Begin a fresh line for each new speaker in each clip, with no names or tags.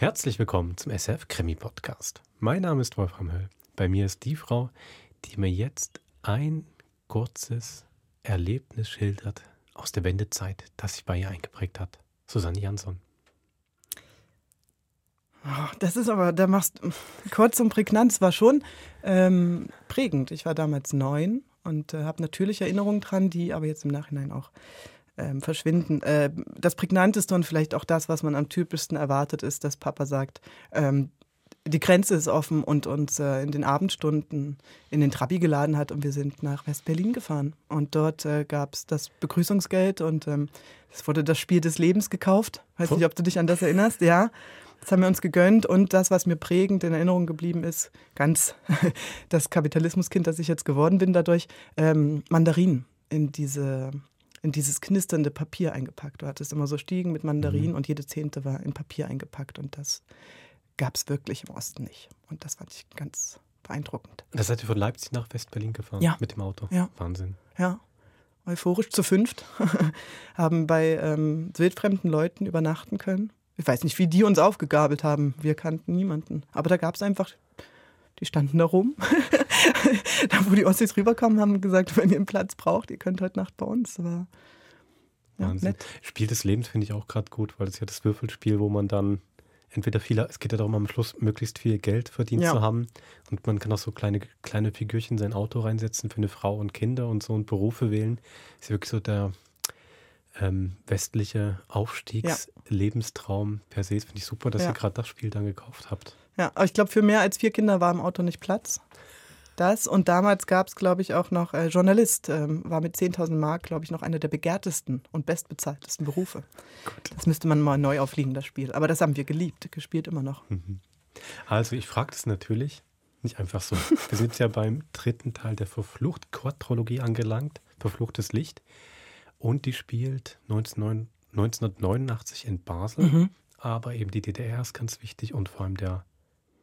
Herzlich willkommen zum SF Krimi Podcast. Mein Name ist Wolfram Höll. Bei mir ist die Frau, die mir jetzt ein kurzes Erlebnis schildert aus der Wendezeit, das sich bei ihr eingeprägt hat. Susanne Jansson.
Oh, das ist aber, da machst kurz und prägnant, es war schon ähm, prägend. Ich war damals neun und äh, habe natürlich Erinnerungen dran, die aber jetzt im Nachhinein auch ähm, verschwinden. Äh, das Prägnanteste und vielleicht auch das, was man am typischsten erwartet, ist, dass Papa sagt, ähm, die Grenze ist offen und uns äh, in den Abendstunden in den Trabi geladen hat und wir sind nach West-Berlin gefahren. Und dort äh, gab es das Begrüßungsgeld und ähm, es wurde das Spiel des Lebens gekauft. Weiß nicht, ob du dich an das erinnerst. Ja, das haben wir uns gegönnt und das, was mir prägend in Erinnerung geblieben ist, ganz das Kapitalismuskind, das ich jetzt geworden bin dadurch, ähm, Mandarinen in diese in dieses knisternde Papier eingepackt. Du hattest immer so Stiegen mit Mandarinen mhm. und jede Zehnte war in Papier eingepackt und das gab es wirklich im Osten nicht. Und das fand ich ganz beeindruckend.
Da seid ihr von Leipzig nach West-Berlin gefahren?
Ja.
Mit dem Auto?
Ja.
Wahnsinn.
Ja. Euphorisch zu fünft. haben bei ähm, wildfremden Leuten übernachten können. Ich weiß nicht, wie die uns aufgegabelt haben. Wir kannten niemanden. Aber da gab es einfach die standen da rum. da, wo die Ossis rüberkamen, haben gesagt, wenn ihr einen Platz braucht, ihr könnt heute Nacht bei uns. Aber,
ja, Wahnsinn. Nett. Spiel des Lebens finde ich auch gerade gut, weil das ist ja das Würfelspiel, wo man dann entweder viele, es geht ja darum, am Schluss möglichst viel Geld verdient ja. zu haben. Und man kann auch so kleine, kleine Figürchen in sein Auto reinsetzen für eine Frau und Kinder und so und Berufe wählen. Das ist wirklich so der ähm, westliche Aufstiegslebenstraum ja. per se. Das finde ich super, dass ja. ihr gerade das Spiel dann gekauft habt.
Ja, aber ich glaube, für mehr als vier Kinder war im Auto nicht Platz. Das und damals gab es, glaube ich, auch noch äh, Journalist, ähm, war mit 10.000 Mark, glaube ich, noch einer der begehrtesten und bestbezahltesten Berufe. Gut. Das müsste man mal neu auflegen, das Spiel. Aber das haben wir geliebt, gespielt immer noch. Mhm.
Also, ich frage das natürlich nicht einfach so. Wir sind ja beim dritten Teil der Verflucht-Quadrologie angelangt, Verfluchtes Licht. Und die spielt 19, 1989 in Basel. Mhm. Aber eben die DDR ist ganz wichtig und vor allem der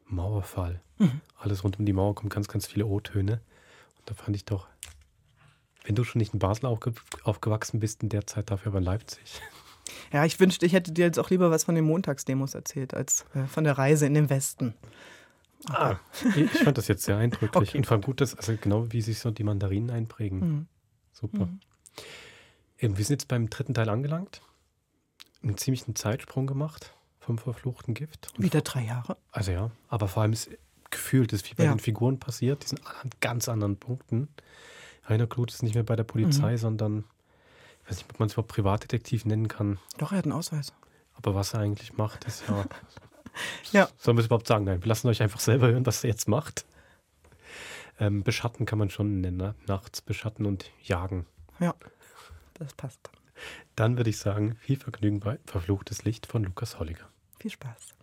Mauerfall. Mhm. Alles rund um die Mauer kommen ganz, ganz viele O-Töne. Und da fand ich doch, wenn du schon nicht in Basel aufgewachsen bist, in der Zeit dafür aber in Leipzig.
Ja, ich wünschte, ich hätte dir jetzt auch lieber was von den Montagsdemos erzählt, als äh, von der Reise in den Westen.
Ah, ich fand das jetzt sehr eindrücklich. Okay. Und vor allem gut, dass, also genau wie sich so die Mandarinen einprägen. Mhm. Super. Mhm. Eben, wir sind jetzt beim dritten Teil angelangt. Einen ziemlichen Zeitsprung gemacht vom verfluchten Gift.
Wieder drei Jahre.
Also ja, aber vor allem ist gefühlt, ist wie bei ja. den Figuren passiert, die sind an ganz anderen Punkten. Rainer Kluth ist nicht mehr bei der Polizei, mhm. sondern ich weiß nicht, ob man es überhaupt Privatdetektiv nennen kann.
Doch, er hat einen Ausweis.
Aber was er eigentlich macht, ist ja.
ja.
Sollen wir es überhaupt sagen? Nein, wir lassen euch einfach selber hören, was er jetzt macht. Ähm, beschatten kann man schon nennen, ne? nachts beschatten und jagen.
Ja, das passt.
Dann würde ich sagen, viel Vergnügen bei Verfluchtes Licht von Lukas Holliger.
Viel Spaß.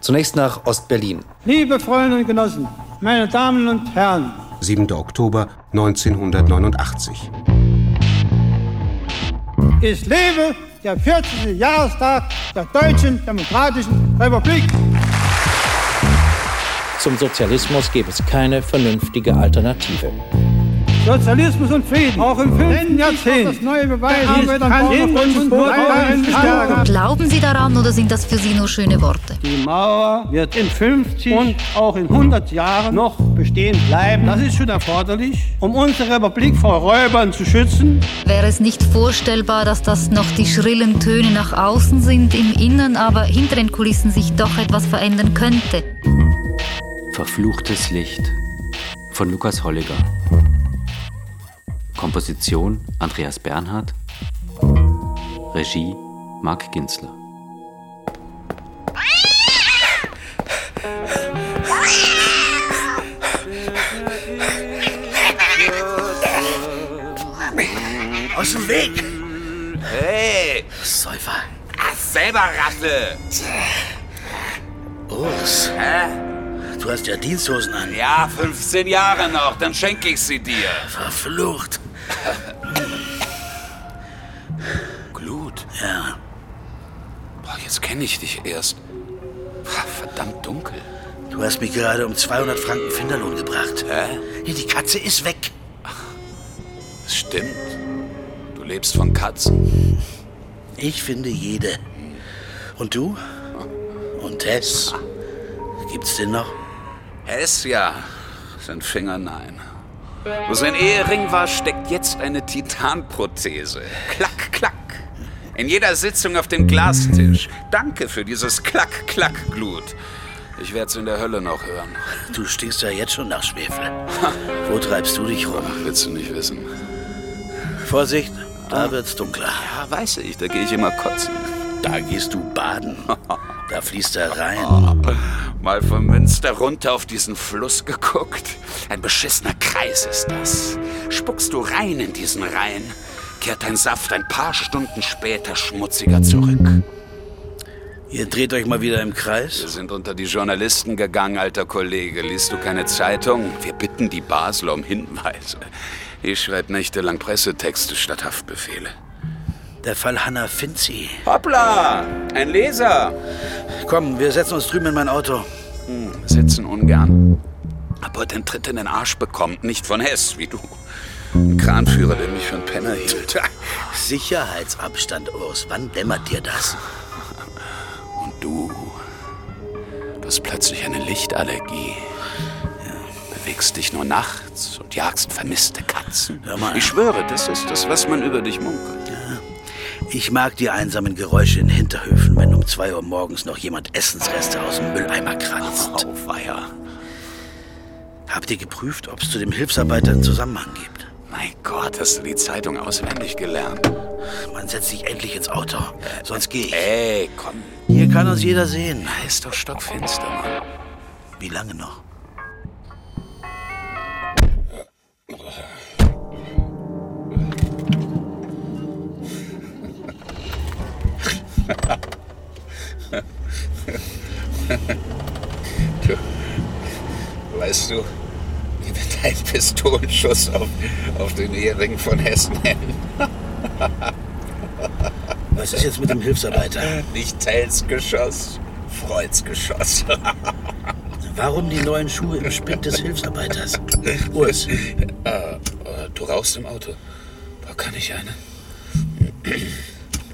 Zunächst nach Ostberlin.
Liebe Freunde und Genossen, meine Damen und Herren.
7. Oktober 1989.
Ich lebe der 40. Jahrestag der Deutschen Demokratischen Republik.
Zum Sozialismus gäbe es keine vernünftige Alternative.
Sozialismus und Frieden. Auch im fünften Jahrzehnt. Das neue Beweis
Glauben Sie daran oder sind das für Sie nur schöne Worte?
Die Mauer wird in 50 und auch in 100 Jahren noch bestehen bleiben. Das ist schon erforderlich, um unsere Republik vor Räubern zu schützen.
Wäre es nicht vorstellbar, dass das noch die schrillen Töne nach außen sind, im Innern aber hinter den Kulissen sich doch etwas verändern könnte?
Verfluchtes Licht von Lukas Holliger. Komposition Andreas Bernhard. Regie Marc Ginzler.
Aus dem Weg!
Hey!
Säufer!
Ach, selber Rasse!
Urs!
Hä?
Du hast ja Diensthosen an.
Ja, 15 Jahre noch, dann schenke ich sie dir.
Verflucht.
Glut?
Ja.
Boah, jetzt kenne ich dich erst. Verdammt dunkel.
Du hast mich gerade um 200 Franken Finderlohn gebracht.
Hä?
Ja, die Katze ist weg.
Das stimmt. Du lebst von Katzen.
Ich finde jede. Und du? Und Hess? Gibt's den noch?
Hess, ja. Sein Finger, nein. Wo sein Ehering war, steckt jetzt eine Titanprothese. Klack, klack. In jeder Sitzung auf dem Glastisch. Danke für dieses Klack, Klack, Glut. Ich werd's in der Hölle noch hören.
Du stinkst ja jetzt schon nach Schwefel. Wo treibst du dich rum?
Willst du nicht wissen?
Vorsicht, da wird's dunkler.
Ja, weiß ich, da gehe ich immer kotzen.
Da gehst du baden. Da fließt er rein.
Mal von Münster runter auf diesen Fluss geguckt. Ein beschissener Kreis ist das. Spuckst du rein in diesen Rhein, kehrt dein Saft ein paar Stunden später schmutziger zurück.
Ihr dreht euch mal wieder im Kreis?
Wir sind unter die Journalisten gegangen, alter Kollege. Liest du keine Zeitung? Wir bitten die Basler um Hinweise. Ich schreibe nächtelang Pressetexte statt Haftbefehle.
Der Fall Hannah Finzi.
Hoppla! Ein Leser!
Komm, wir setzen uns drüben in mein Auto.
Hm, sitzen ungern. Hab heute einen Tritt in den Arsch bekommen. Nicht von Hess, wie du. Ein Kranführer, der mich für einen Penner hielt.
Sicherheitsabstand, Urs. Wann dämmert dir das?
Und du. Du hast plötzlich eine Lichtallergie. Bewegst dich nur nachts und jagst vermisste Katzen.
Hör mal.
Ich schwöre, das ist das, was man über dich munkelt.
Ich mag die einsamen Geräusche in Hinterhöfen, wenn um zwei Uhr morgens noch jemand Essensreste aus dem Mülleimer kratzt.
Auweia.
Habt ihr geprüft, ob es zu dem Hilfsarbeiter einen Zusammenhang gibt?
Mein Gott, hast du die Zeitung auswendig gelernt?
Man setzt sich endlich ins Auto, sonst gehe ich.
Ey, komm.
Hier kann uns jeder sehen.
Ist doch stockfinster, Mann.
Wie lange noch?
Wir deinen Pistolenschuss auf, auf den Ehering von Hessen nennen?
Was ist jetzt mit dem Hilfsarbeiter?
Nicht Tells Geschoss, Freuds Geschoss.
Warum die neuen Schuhe im Spind des Hilfsarbeiters? Urs,
äh, du rauchst im Auto. Da kann ich eine.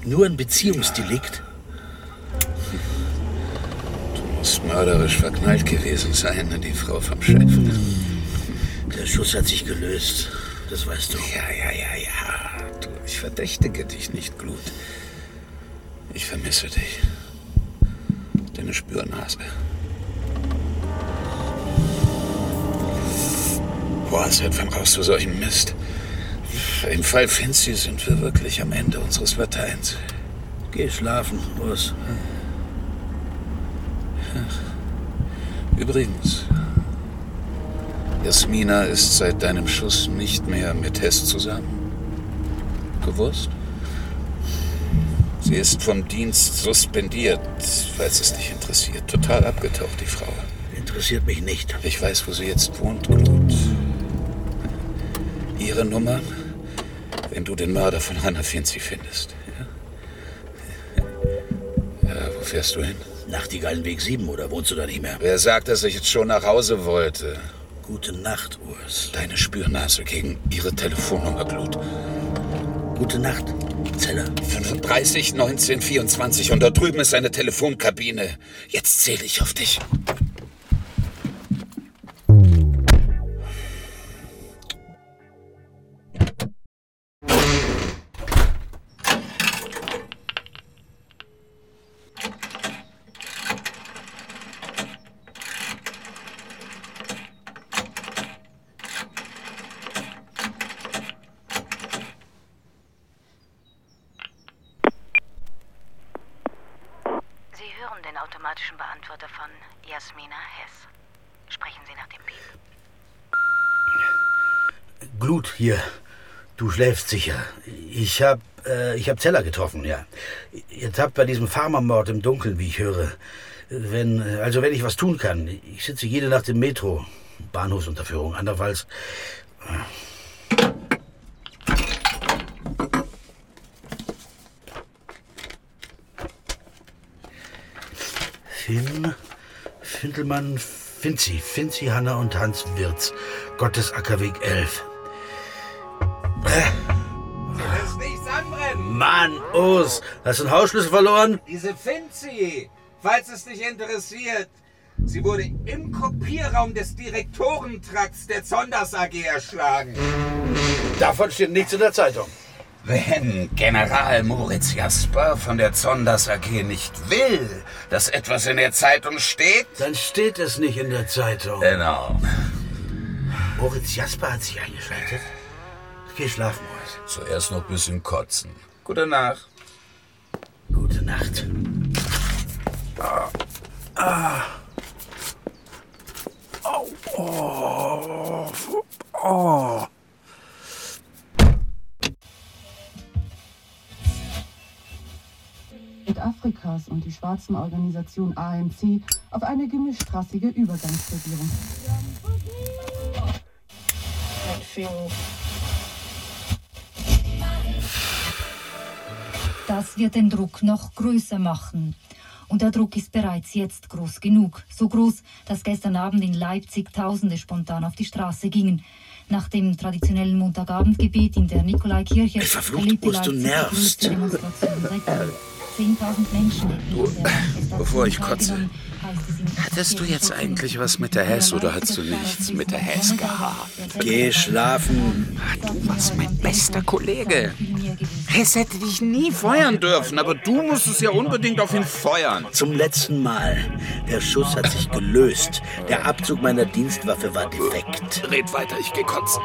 nur ein Beziehungsdelikt?
Mörderisch verknallt gewesen sein in die Frau vom Chef.
Der Schuss hat sich gelöst. Das weißt du.
Ja, ja, ja, ja. Du, ich verdächtige dich nicht, Glut. Ich vermisse dich. Deine Spürnase. Boah, seit wann rauchst du solchen Mist? Im Fall Finzi sind wir wirklich am Ende unseres Lateins.
Geh schlafen, Urs.
Übrigens, Jasmina ist seit deinem Schuss nicht mehr mit Hess zusammen. Gewusst? Sie ist vom Dienst suspendiert, falls es dich interessiert. Total abgetaucht, die Frau.
Interessiert mich nicht.
Ich weiß, wo sie jetzt wohnt, Glut. Ihre Nummer, wenn du den Mörder von Hannah Finzi findest. Ja? ja, wo fährst du hin?
Nachtigallenweg 7 oder wohnst du da nicht mehr?
Wer sagt, dass ich jetzt schon nach Hause wollte?
Gute Nacht, Urs.
Deine Spürnase gegen ihre Telefonnummer, Glut.
Gute Nacht, Zeller.
35 19 24 und dort drüben ist eine Telefonkabine. Jetzt zähle ich auf dich.
Automatischen Beantworter von Jasmina Hess. Sprechen Sie nach dem Piep.
Glut hier. Du schläfst sicher. Ich hab, äh, ich hab Zeller getroffen, ja. Ihr tappt bei diesem Farmermord im Dunkeln, wie ich höre. Wenn, also wenn ich was tun kann. Ich sitze jede Nacht im Metro. Bahnhofsunterführung. Andererseits. Finn, Findelmann, Finzi, Finzi, Hanna und Hans Wirz. Gottes Ackerweg 11.
Lass nichts anbrennen!
Mann, Urs, hast du einen Hausschlüssel verloren?
Diese Finzi!
Falls es dich interessiert, sie wurde im Kopierraum des Direktorentrakts der Zonders AG erschlagen.
Davon steht nichts in der Zeitung.
Wenn General Moritz Jasper von der Zonders AG nicht will, dass etwas in der Zeitung steht,
Dann steht es nicht in der Zeitung.
genau.
Moritz Jasper hat sich eingeschaltet. Geh schlafen, Moritz.
Zuerst noch ein bisschen kotzen. Gute Nacht.
Gute Nacht. Ah. Au. Oh. Oh.
Afrikas und die schwarzen Organisation ANC auf eine gemischtrassige Übergangsregierung.
Das wird den Druck noch größer machen. Und der Druck ist bereits jetzt groß genug. So groß, dass gestern Abend in Leipzig Tausende spontan auf die Straße gingen. Nach dem traditionellen Montagabendgebet in der Nikolaikirche erlebte Leipzig die
nervst.
größte Demonstration seit Jahren. 10.000 Menschen hätten
Du, bevor ich kotze, Hattest du jetzt eigentlich was mit der Hess oder hast du nichts mit der Hess gehabt?
Geh schlafen.
Du warst mein bester Kollege. Hess hätte dich nie feuern dürfen, aber du musstest ja unbedingt auf ihn feuern.
Zum letzten Mal. Der Schuss hat sich gelöst. Der Abzug meiner Dienstwaffe war defekt.
Red weiter, ich geh kotzen.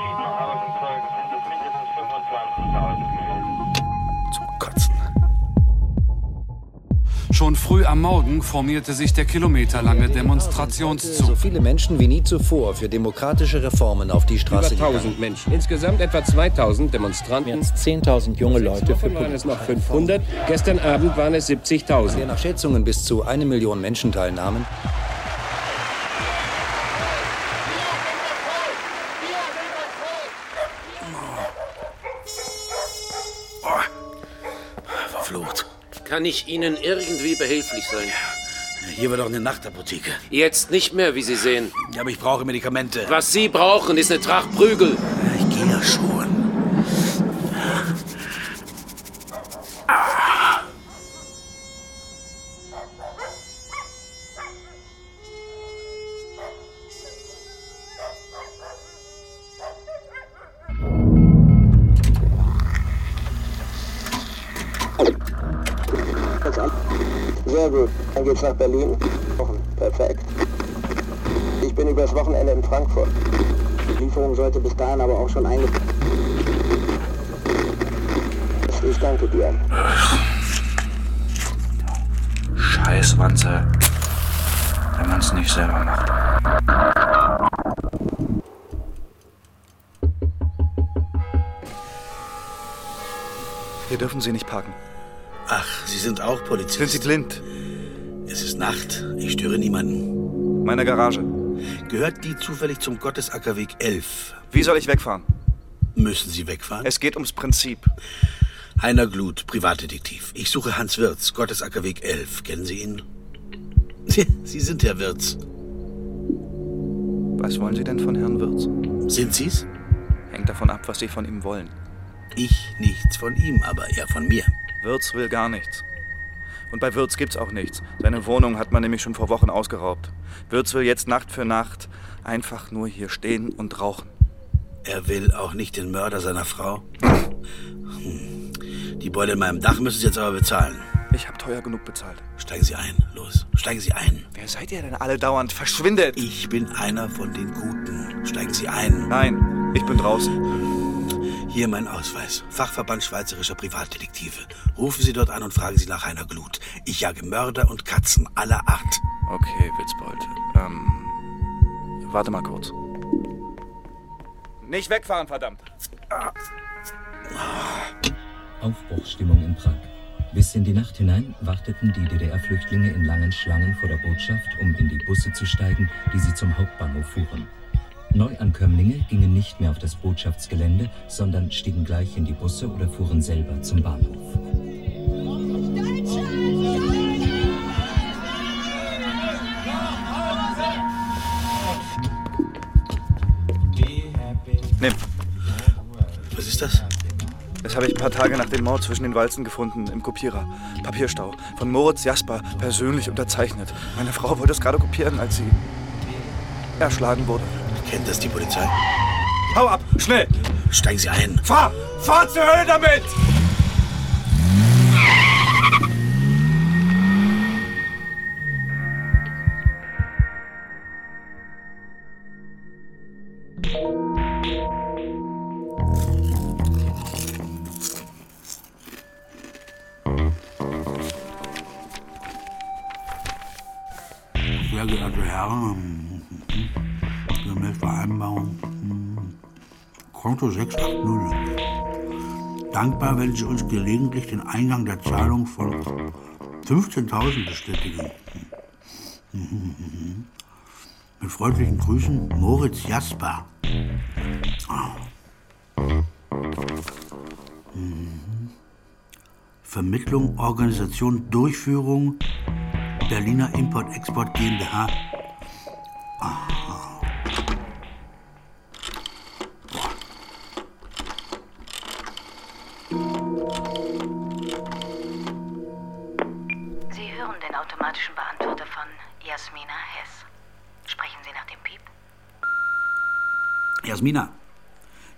Schon früh am Morgen formierte sich der kilometerlange
So
Demonstrationszug.
viele Menschen wie nie zuvor für demokratische Reformen auf die
Über
Straße
1000
gegangen.
Menschen. Insgesamt etwa 2000 Demonstranten.
Mehr als 10.000 junge Leute für
waren es noch 500. Gestern Abend waren es 70.000.
der nach Schätzungen bis zu eine Million Menschen teilnahmen,
Kann ich Ihnen irgendwie behilflich sein?
Hier war doch eine Nachtapotheke.
Jetzt nicht mehr, wie Sie sehen.
Ja, aber ich brauche Medikamente.
Was Sie brauchen, ist eine Tracht Prügel.
Ich gehe ja schon.
Nach Berlin. Perfekt. Ich bin übers Wochenende in Frankfurt. Die Lieferung sollte bis dahin aber auch schon einge... Ich danke dir.
Scheiß Wanze. Wenn man es nicht selber macht.
Hier dürfen Sie nicht parken.
Ach, Sie sind auch Polizist.
Sind Sie blind?
Ist Nacht. Ich störe niemanden.
Meine Garage.
Gehört die zufällig zum Gottesackerweg 11?
Wie soll ich wegfahren?
Müssen Sie wegfahren?
Es geht ums Prinzip.
Heiner Glut, Privatdetektiv. Ich suche Hans Wirz, Gottesackerweg 11. Kennen Sie ihn? Sie sind Herr Wirz.
Was wollen Sie denn von Herrn Wirz?
Sind Sie's?
Hängt davon ab, was Sie von ihm wollen.
Ich nichts von ihm, aber er von mir.
Wirz will gar nichts. Und bei Wirz gibt's auch nichts. Seine Wohnung hat man nämlich schon vor Wochen ausgeraubt. Wirz will jetzt Nacht für Nacht einfach nur hier stehen und rauchen.
Er will auch nicht den Mörder seiner Frau. Hm. Die Beute in meinem Dach müssen Sie jetzt aber bezahlen.
Ich habe teuer genug bezahlt.
Steigen Sie ein, los. Steigen Sie ein.
Wer seid ihr denn alle dauernd? Verschwindet!
Ich bin einer von den Guten. Steigen Sie ein.
Nein, ich bin draußen.
Hier mein Ausweis. Fachverband Schweizerischer Privatdetektive. Rufen Sie dort an und fragen Sie nach Heiner Glut. Ich jage Mörder und Katzen aller Art.
Okay, Witzbold. Ähm. Warte mal kurz. Nicht wegfahren, verdammt!
Aufbruchsstimmung in Prag. Bis in die Nacht hinein warteten die DDR-Flüchtlinge in langen Schlangen vor der Botschaft, um in die Busse zu steigen, die sie zum Hauptbahnhof fuhren. Neuankömmlinge gingen nicht mehr auf das Botschaftsgelände, sondern stiegen gleich in die Busse oder fuhren selber zum Bahnhof.
Nimm.
Was ist das?
Das habe ich ein paar Tage nach dem Mord zwischen den Walzen gefunden, im Kopierer. Papierstau. Von Moritz Jasper, persönlich unterzeichnet. Meine Frau wollte es gerade kopieren, als sie erschlagen wurde.
Kennt das die Polizei?
Hau ab, schnell!
Steigen Sie ein.
Fahr! Fahr zur Hölle damit!
Sehr geehrte Herren, Vereinbarung hm, Konto 680. Dankbar, wenn Sie uns gelegentlich den Eingang der Zahlung von 15.000 bestätigen. Mit freundlichen Grüßen, Moritz Jasper. Ah. Mhm. Vermittlung, Organisation, Durchführung Berliner Import-Export GmbH. Aha.
Jasmina.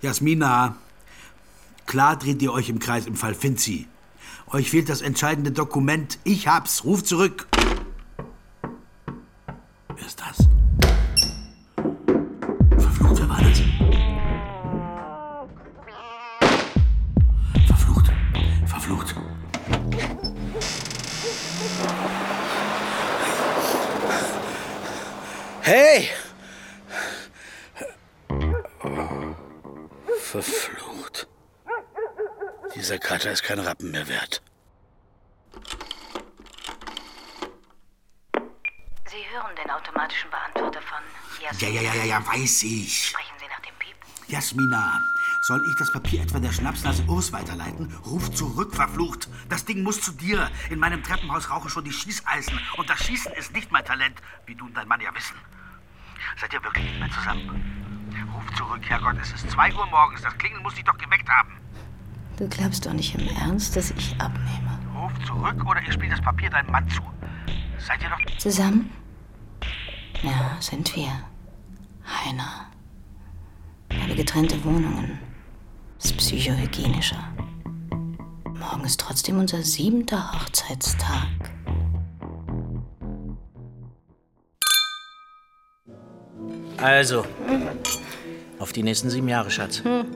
Jasmina. Klar dreht ihr euch im Kreis im Fall Finzi. Euch fehlt das entscheidende Dokument. Ich hab's. Ruf zurück. Weiß ich.
Sprechen Sie nach dem Piep?
Jasmina, soll ich das Papier etwa der Schnapsnase Urs weiterleiten? Ruf zurück, verflucht. Das Ding muss zu dir. In meinem Treppenhaus rauchen schon die Schießeisen. Und das Schießen ist nicht mein Talent, wie du und dein Mann ja wissen. Seid ihr wirklich nicht mehr zusammen? Ruf zurück, Herrgott, es ist 2 Uhr morgens. Das Klingeln muss dich doch geweckt haben.
Du glaubst doch nicht im Ernst, dass ich abnehme.
Ruf zurück oder ich spiele das Papier deinem Mann zu. Seid ihr doch...
Zusammen? Ja, sind wir. Heiner. Aber getrennte Wohnungen. Ist psychohygienischer. Morgen ist trotzdem unser siebenter Hochzeitstag.
Also, auf die nächsten sieben Jahre, Schatz.
Hm.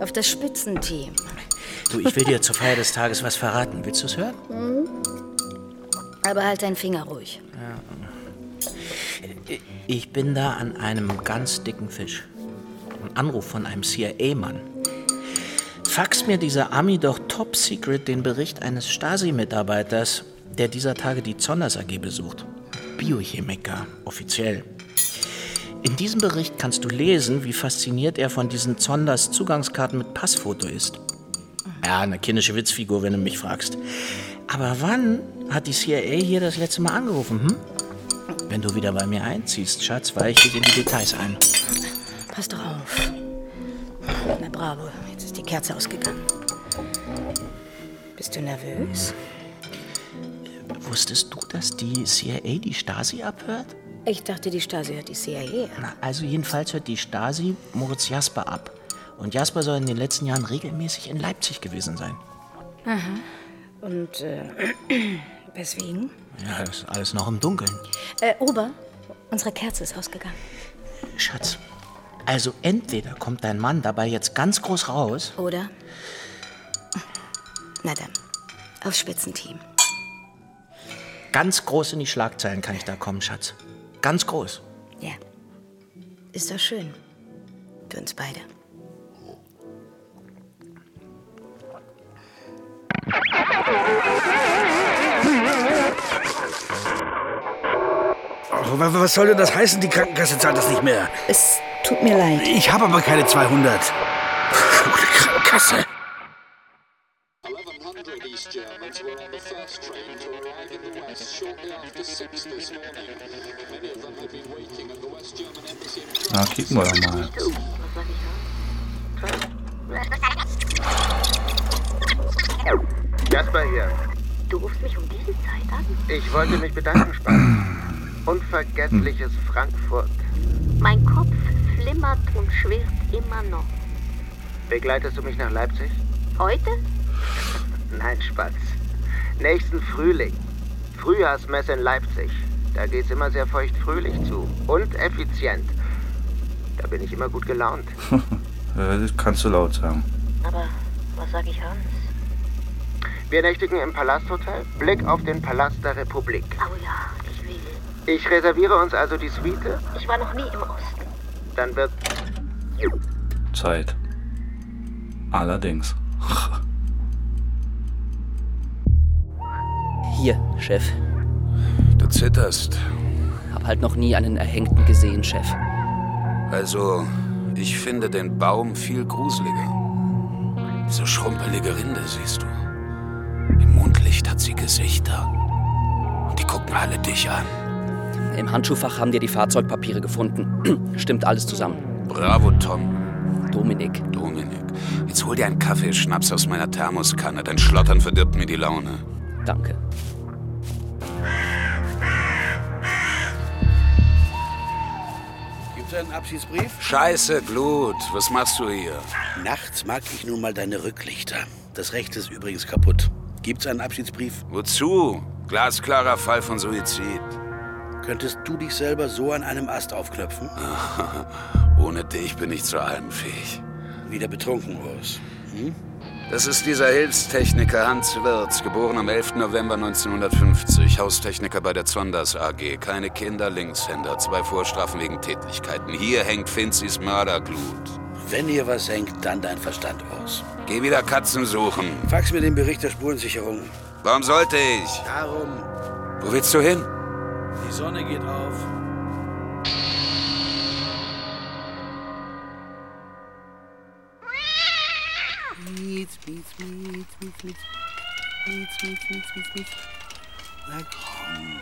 Auf das Spitzenteam.
Du, ich will dir zur Feier des Tages was verraten. Willst du es hören?
Hm. Aber halt deinen Finger ruhig.
Ich bin da an einem ganz dicken Fisch. Ein Anruf von einem CIA-Mann. Fax mir dieser Ami doch top secret den Bericht eines Stasi-Mitarbeiters, der dieser Tage die Zonders AG besucht. Biochemiker, offiziell. In diesem Bericht kannst du lesen, wie fasziniert er von diesen Zonders Zugangskarten mit Passfoto ist. Ja, eine kindische Witzfigur, wenn du mich fragst. Aber wann hat die CIA hier das letzte Mal angerufen, hm? Wenn du wieder bei mir einziehst, Schatz, weiche ich in die Details ein.
Pass doch auf. Na bravo, jetzt ist die Kerze ausgegangen. Bist du nervös?
Wusstest du, dass die CIA die Stasi abhört?
Ich dachte, die Stasi hört die CIA.
Na, also jedenfalls hört die Stasi Moritz Jasper ab. Und Jasper soll in den letzten Jahren regelmäßig in Leipzig gewesen sein.
Aha. Und äh, weswegen?
Ja, das ist alles noch im Dunkeln.
Äh, Ober, unsere Kerze ist ausgegangen.
Schatz, also entweder kommt dein Mann dabei jetzt ganz groß raus.
Oder? Na dann, aufs Spitzenteam.
Ganz groß in die Schlagzeilen kann ich da kommen, Schatz. Ganz groß.
Ja. Ist doch schön. Für uns beide.
Oh, wa- was soll denn das heißen? Die Krankenkasse zahlt das nicht mehr.
Es tut mir leid.
Ich habe aber keine 200. Verfluchte Krankenkasse.
Na, kicken wir doch mal.
Jasper hier.
Du rufst mich um diese Zeit an?
Ich wollte mich bedanken, Spatz. Unvergessliches Frankfurt.
Mein Kopf flimmert und schwirrt immer noch.
Begleitest du mich nach Leipzig?
Heute?
Nein, Spatz. Nächsten Frühling. Frühjahrsmesse in Leipzig. Da geht's immer sehr feuchtfröhlich zu. Und effizient. Da bin ich immer gut gelaunt.
Das kannst du laut sagen.
Aber was sag ich Hans?
Wir nächtigen im Palasthotel. Blick auf den Palast der Republik.
Oh ja, ich
reserviere uns also die Suite.
Ich war noch nie im Osten.
Dann wird
Zeit. Allerdings.
Hier, Chef.
Du zitterst.
Hab halt noch nie einen Erhängten gesehen, Chef.
Also, ich finde den Baum viel gruseliger. Diese schrumpelige Rinde, siehst du. Im Mondlicht hat sie Gesichter. Und die gucken alle dich an.
Im Handschuhfach haben wir die Fahrzeugpapiere gefunden. Stimmt alles zusammen.
Bravo, Tom.
Dominik.
Dominik. Jetzt hol dir einen Kaffee, Schnaps aus meiner Thermoskanne. Dein Schlottern verdirbt mir die Laune.
Danke.
Gibt's einen Abschiedsbrief?
Scheiße, Glut. Was machst du hier?
Nachts mag ich nun mal deine Rücklichter. Das Recht ist übrigens kaputt. Gibt's einen Abschiedsbrief?
Wozu? Glasklarer Fall von Suizid.
Könntest du dich selber so an einem Ast aufknöpfen?
Ohne dich bin ich zu allem fähig.
Wieder betrunken, Urs. Hm?
Das ist dieser Hilfstechniker Hans Wirz, geboren am 11. November 1950, Haustechniker bei der Zonders AG. Keine Kinder, Linkshänder, zwei Vorstrafen wegen Tätlichkeiten. Hier hängt Finzis Mörderglut.
Wenn hier was hängt, dann dein Verstand aus.
Geh wieder Katzen suchen.
Fax mir den Bericht der Spurensicherung.
Warum sollte ich?
Darum.
Wo willst du hin?
Die Sonne geht auf. Mietz, mietz, mietz, mietz, mietz. Mietz, mietz, mietz, mietz, mietz. Na komm.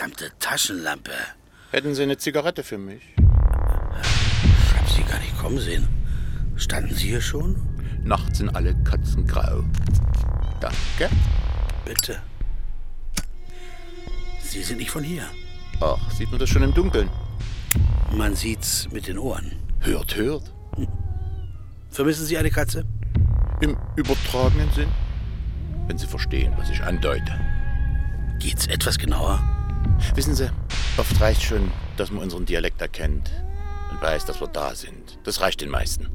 Verdammte Taschenlampe.
Hätten Sie eine Zigarette für mich?
Ich hab Sie gar nicht kommen sehen. Standen Sie hier schon?
Nachts sind alle Katzen grau. Danke.
Bitte. Sie sind nicht von hier.
Ach, sieht man das schon im Dunkeln?
Man sieht's mit den Ohren.
Hört, hört.
Vermissen Sie eine Katze?
Im übertragenen Sinn? Wenn Sie verstehen, was ich andeute.
Geht's etwas genauer?
Wissen Sie, oft reicht schon, dass man unseren Dialekt erkennt und weiß, dass wir da sind. Das reicht den meisten.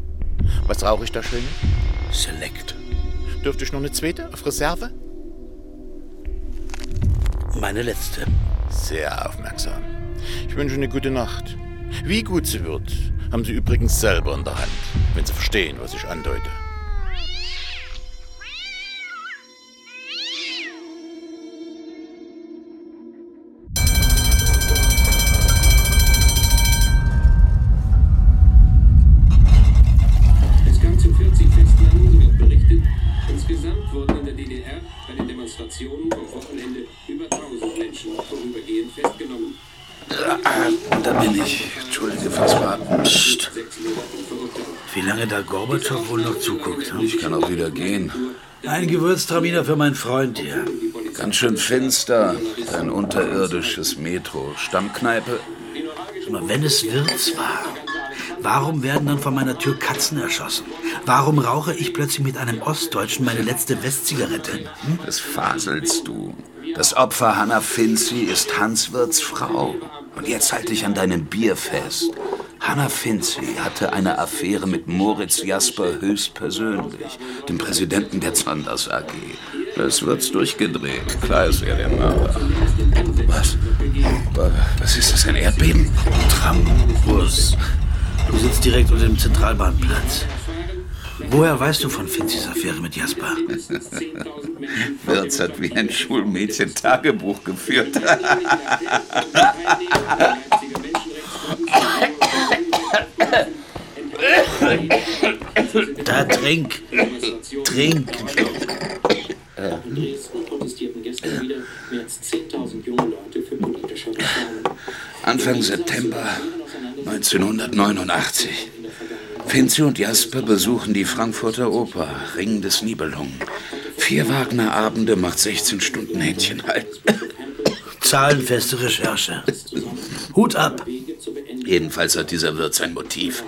Was rauche ich da schön?
Select.
Dürfte ich noch eine zweite auf Reserve?
Meine letzte.
Sehr aufmerksam. Ich wünsche eine gute Nacht. Wie gut sie wird, haben Sie übrigens selber in der Hand, wenn Sie verstehen, was ich andeute.
Ein Gewürztraminer für meinen Freund hier.
Ganz schön finster. Ein unterirdisches Metro. Stammkneipe.
Aber wenn es Wirts war, warum werden dann vor meiner Tür Katzen erschossen? Warum rauche ich plötzlich mit einem Ostdeutschen meine letzte Westzigarette? Hm?
Das faselst du. Das Opfer Hanna Finzi ist Hans Wirts Frau. Und jetzt halte ich an deinem Bier fest. Hanna Finzi hatte eine Affäre mit Moritz Jasper höchstpersönlich, dem Präsidenten der Zonders AG. Es wird's durchgedreht. Klar ist er der Mörder. Was? Was ist das, ein Erdbeben?
Trambus. Du sitzt direkt unter dem Zentralbahnplatz. Woher weißt du von Finzis Affäre mit Jasper?
Wirz hat wie ein Schulmädchen Tagebuch geführt.
Da trink. Trink.
In Dresden protestierten gestern wieder mehr als 10.000 junge Leute für politische Reformen.
Anfang September 1989. Finzi und Jasper besuchen die Frankfurter Oper, Ring des Nibelungen. Vier Wagner-Abende macht 16 Stunden Händchen halten.
Zahlenfeste Recherche. Hut ab.
Jedenfalls hat dieser Wirt sein Motiv.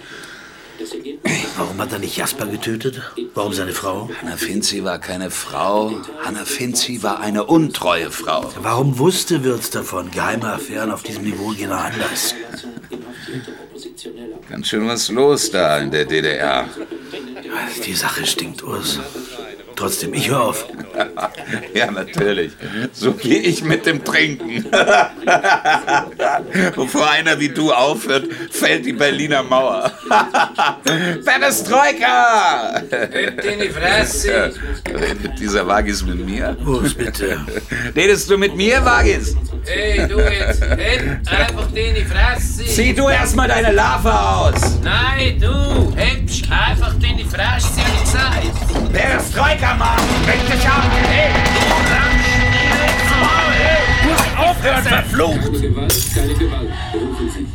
Warum hat er nicht Jasper getötet? Warum seine Frau?
Hanna Finzi war keine Frau. Hanna Finzi war eine untreue Frau.
Warum wusste Wirtz davon? Geheime Affären auf diesem Niveau gehen noch anders.
Ganz schön was los da in der DDR.
Die Sache stinkt, Urs. Trotzdem, ich höre auf.
Ja, natürlich. So gehe ich mit dem Trinken. Bevor einer wie du aufhört, fällt die Berliner Mauer. Perestroika!
Hebt in die Fresse!
Redet dieser Wagis mit mir?
Urs, bitte.
Redest du mit mir, Wagis?
Hey, du jetzt, heb einfach in die Fresse!
Zieh du erstmal deine Larve aus!
Nein, du, hebst einfach in die Fresse, hab ich gesagt!
Perestroika, Mann! Weg dich ab! Aufhören, verflucht!
Keine Gewalt, keine Gewalt. Berufen Sie.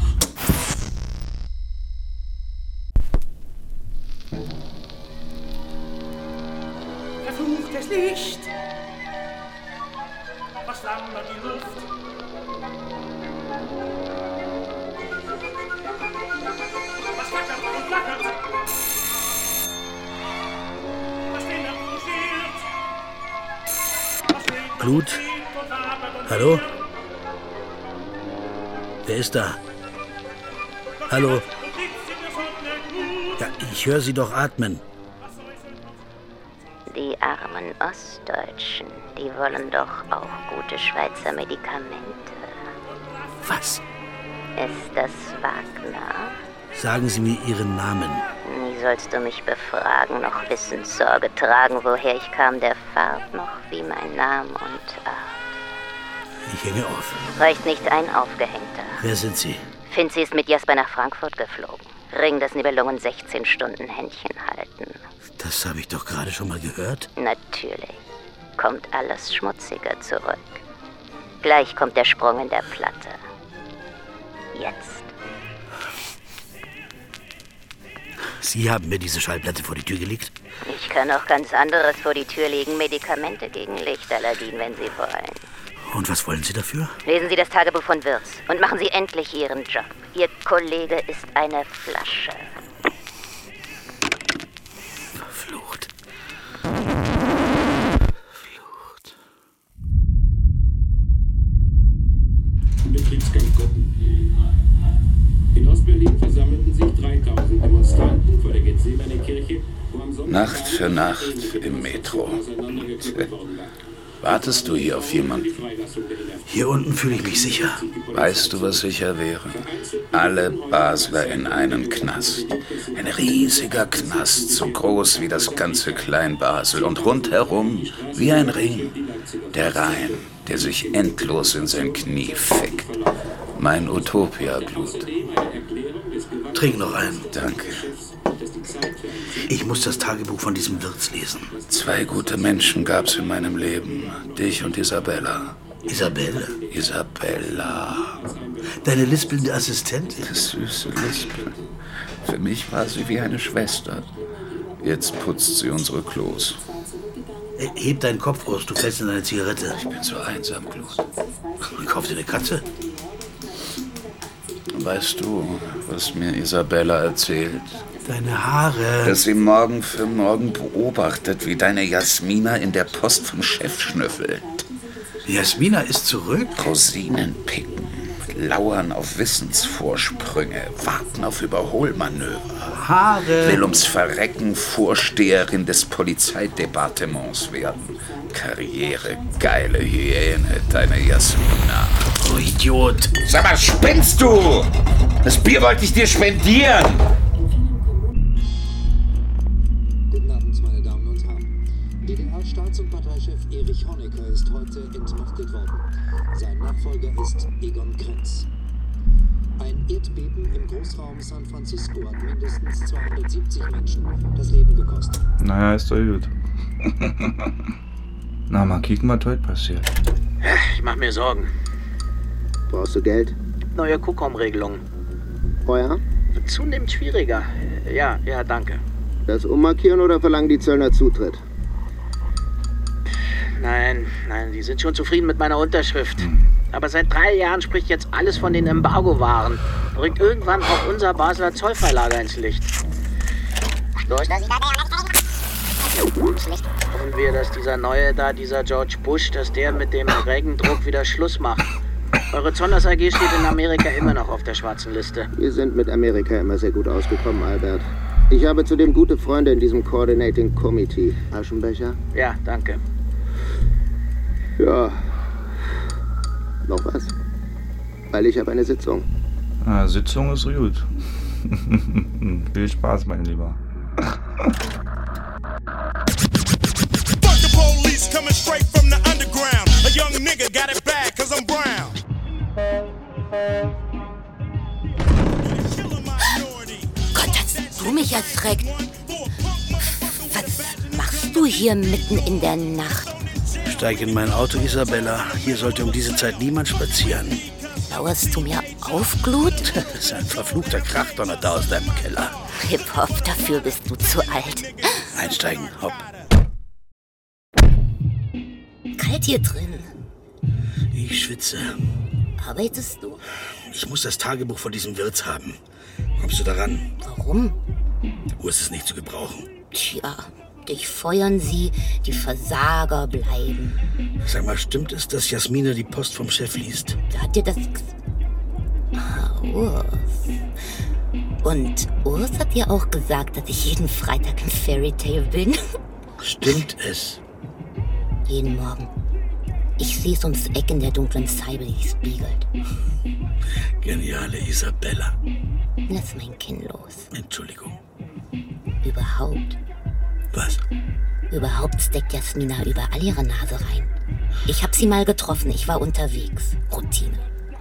Verfluchtes Licht, was flammert die
Blut? Hallo? Wer ist da? Hallo? Ja, ich höre Sie doch atmen.
Die armen Ostdeutschen, die wollen doch auch gute Schweizer Medikamente.
Was?
Ist das Wagner?
Sagen Sie mir Ihren Namen.
Nie sollst du mich befragen, noch Wissenssorge tragen, woher ich kam, der Farb, noch wie mein Name und Art.
Ich hänge auf.
Reicht nicht ein Aufgehängter.
Wer sind Sie?
Finzi ist mit Jasper nach Frankfurt geflogen. Ring des Nibelungen 16 Stunden Händchen halten.
Das habe ich doch gerade schon mal gehört.
Natürlich. Kommt alles schmutziger zurück. Gleich kommt der Sprung in der Platte. Jetzt.
Sie haben mir diese Schallplatte vor die Tür gelegt?
Ich kann auch ganz anderes vor die Tür legen. Medikamente gegen Lichtallergien, wenn Sie wollen.
Und was wollen Sie dafür?
Lesen Sie das Tagebuch von Wirz und machen Sie endlich Ihren Job. Ihr Kollege ist eine Flasche.
Nacht für Nacht im Metro. Wartest du hier auf jemanden?
Hier unten fühle ich mich sicher.
Weißt du, was sicher wäre? Alle Basler in einen Knast. Ein riesiger Knast, so groß wie das ganze Klein-Basel und rundherum wie ein Ring. Der Rhein, der sich endlos in sein Knie fickt. Mein Utopia-Blut.
Trink noch einen.
Danke.
Ich muss das Tagebuch von diesem Wirts lesen.
Zwei gute Menschen gab's in meinem Leben. Dich und Isabella.
Isabelle?
Isabella.
Deine lispelnde Assistentin?
Das süße Lispeln. Für mich war sie wie eine Schwester. Jetzt putzt sie unsere Klos.
Heb deinen Kopf aus, du fällst in deine Zigarette.
Ich bin so einsam, Glut.
Kauf dir eine Katze.
Weißt du, was mir Isabella erzählt?
Deine Haare.
Dass sie morgen für morgen beobachtet, wie deine Jasmina in der Post vom Chef schnüffelt.
Jasmina ist zurück?
Rosinen picken, lauern auf Wissensvorsprünge, warten auf Überholmanöver.
Haare.
Will ums Verrecken Vorsteherin des Polizeidepartements werden. Karriere, geile Hyäne, deine Jasmina.
Oh, Idiot.
Sag mal, spinnst du? Das Bier wollte ich dir spendieren.
Erich Honecker ist heute entmachtet worden. Sein Nachfolger ist Egon Krenz. Ein Erdbeben im Großraum San Francisco hat mindestens 270 Menschen das Leben gekostet.
Naja, ist doch gut. Na, mal kicken, was heute passiert.
Ich mach mir Sorgen.
Brauchst du Geld?
Neue Kuckom-Regelung.
Oh ja?
zunehmend schwieriger. Ja, ja, danke.
Das ummarkieren oder verlangen die Zöllner Zutritt?
Nein, nein, die sind schon zufrieden mit meiner Unterschrift. Aber seit drei Jahren spricht jetzt alles von den Embargo-Waren. Bringt irgendwann auch unser Basler Zollverlager ins Licht. Durch. Hoffen wir, dass dieser neue da, dieser George Bush, dass der mit dem Regendruck wieder Schluss macht. Eure Zollers AG steht in Amerika immer noch auf der schwarzen Liste.
Wir sind mit Amerika immer sehr gut ausgekommen, Albert. Ich habe zudem gute Freunde in diesem Coordinating Committee. Aschenbecher?
Ja, danke.
Ja. Noch was? Weil ich habe eine Sitzung.
Ah, Sitzung ist gut. Viel Spaß, mein Lieber.
Gott, hast du mich erschreckt. Was machst du hier mitten in der Nacht?
Steig in mein Auto, Isabella. Hier sollte um diese Zeit niemand spazieren.
Lauerst du mir auf, Glut?
Das ist ein verfluchter Krachdonner da aus deinem Keller.
Hip-Hop, dafür bist du zu alt.
Einsteigen, hopp.
Kalt hier drin.
Ich schwitze.
Arbeitest du?
Ich muss das Tagebuch von diesem Wirts haben. Kommst du daran?
Warum?
Wo ist es nicht zu gebrauchen?
Tja, dich feuern sie, die Versager bleiben.
Sag mal, stimmt es, dass Jasmina die Post vom Chef liest?
Hat dir das... Ah, Urs. Und Urs hat dir auch gesagt, dass ich jeden Freitag im Fairy Tale bin?
Stimmt es?
jeden Morgen. Ich sehe es ums Eck in der dunklen Cyber, die spiegelt.
Geniale Isabella.
Lass mein Kinn los.
Entschuldigung.
Überhaupt.
Was?
Überhaupt steckt Jasmina überall ihre Nase rein. Ich habe sie mal getroffen, ich war unterwegs. Routine.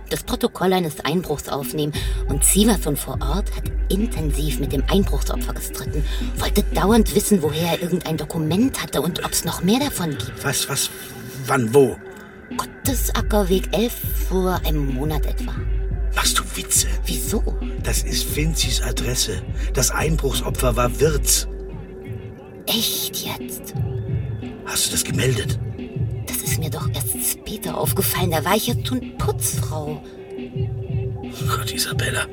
Das Protokoll eines Einbruchs aufnehmen und Siverson vor Ort hat intensiv mit dem Einbruchsopfer gestritten, wollte dauernd wissen, woher er irgendein Dokument hatte und ob es noch mehr davon gibt.
Was, was, wann, wo?
Gottesackerweg 11 vor einem Monat etwa.
Machst du Witze?
Wieso?
Das ist Vinzis Adresse. Das Einbruchsopfer war Wirz.
Echt jetzt?
Hast du das gemeldet?
Das ist mir doch erst später aufgefallen. Da war ich jetzt schon Putzfrau.
Gott, Isabella.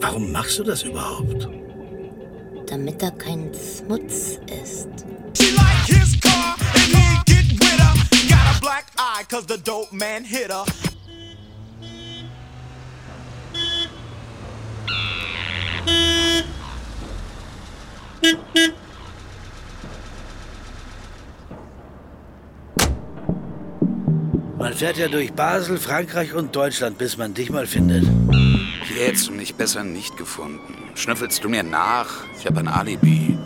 Warum machst du das überhaupt?
Damit da kein Schmutz ist.
She like his car and he get with her. Got a black eye cause the dope man hit her.
Man fährt ja durch Basel, Frankreich und Deutschland, bis man dich mal findet.
Hier hättest du mich besser nicht gefunden. Schnüffelst du mir nach? Ich habe ein Alibi.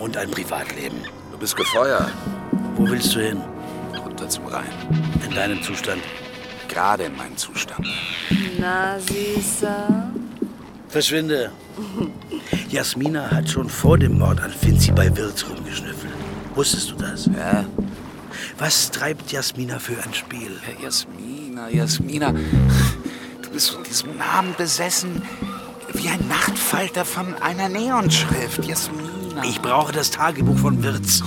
Und ein Privatleben.
Du bist gefeuert.
Wo willst du hin?
Runter zum Rhein.
In deinem Zustand?
Gerade in meinem Zustand.
Na, Süßer.
Verschwinde. Jasmina hat schon vor dem Mord an Finzi bei Wirz rumgeschnüffelt. Wusstest du das?
Ja.
Was treibt Jasmina für ein Spiel?
Ja, Jasmina, Jasmina. Du bist von diesem Namen besessen wie ein Nachtfalter von einer Neonschrift. Jasmina.
Ich brauche das Tagebuch von Wirz.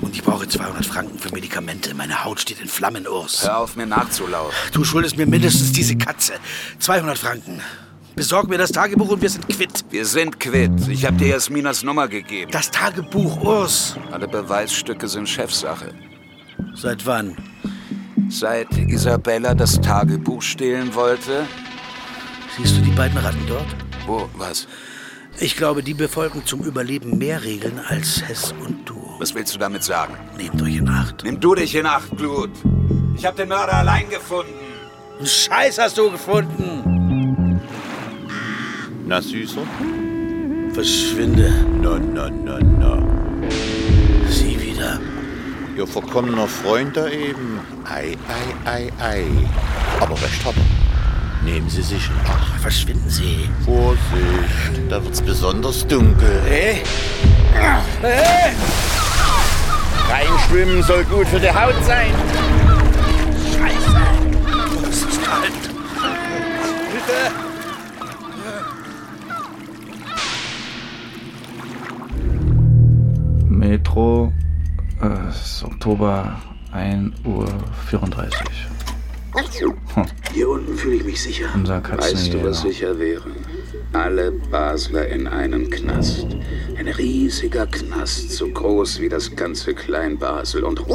Und ich brauche 200 Franken für Medikamente. Meine Haut steht in Flammen, Urs.
Hör auf, mir nachzulaufen.
Du schuldest mir mindestens diese Katze. 200 Franken. Besorg mir das Tagebuch und wir sind quitt.
Wir sind quitt. Ich habe dir Jasminas Nummer gegeben.
Das Tagebuch, Urs.
Alle Beweisstücke sind Chefsache.
Seit wann?
Seit Isabella das Tagebuch stehlen wollte.
Siehst du die beiden Ratten dort?
Wo? Was?
Ich glaube, die befolgen zum Überleben mehr Regeln als Hess und du.
Was willst du damit sagen?
Nehmt euch in Acht.
Nimm du dich in Acht, Glut. Ich habe den Mörder allein gefunden.
Einen Scheiß hast du gefunden.
Na, Süßer?
Verschwinde.
Na, na, na, na. Ihr verkommener Freund da eben. Ei, ei, ei, ei. Aber recht hat er. Nehmen Sie sich in Acht.
Verschwinden Sie.
Vorsicht, da wird's besonders dunkel.
Hey! Hey!
Reinschwimmen soll gut für die Haut sein.
Scheiße! Oh, es ist kalt. Bitte.
Metro äh, es ist Oktober 1.34 Uhr. Hm.
Hier unten fühle ich mich sicher.
Unser
Weißt du, was sicher wäre? Alle Basler in einen Knast. Ein riesiger Knast, so groß wie das ganze Klein-Basel und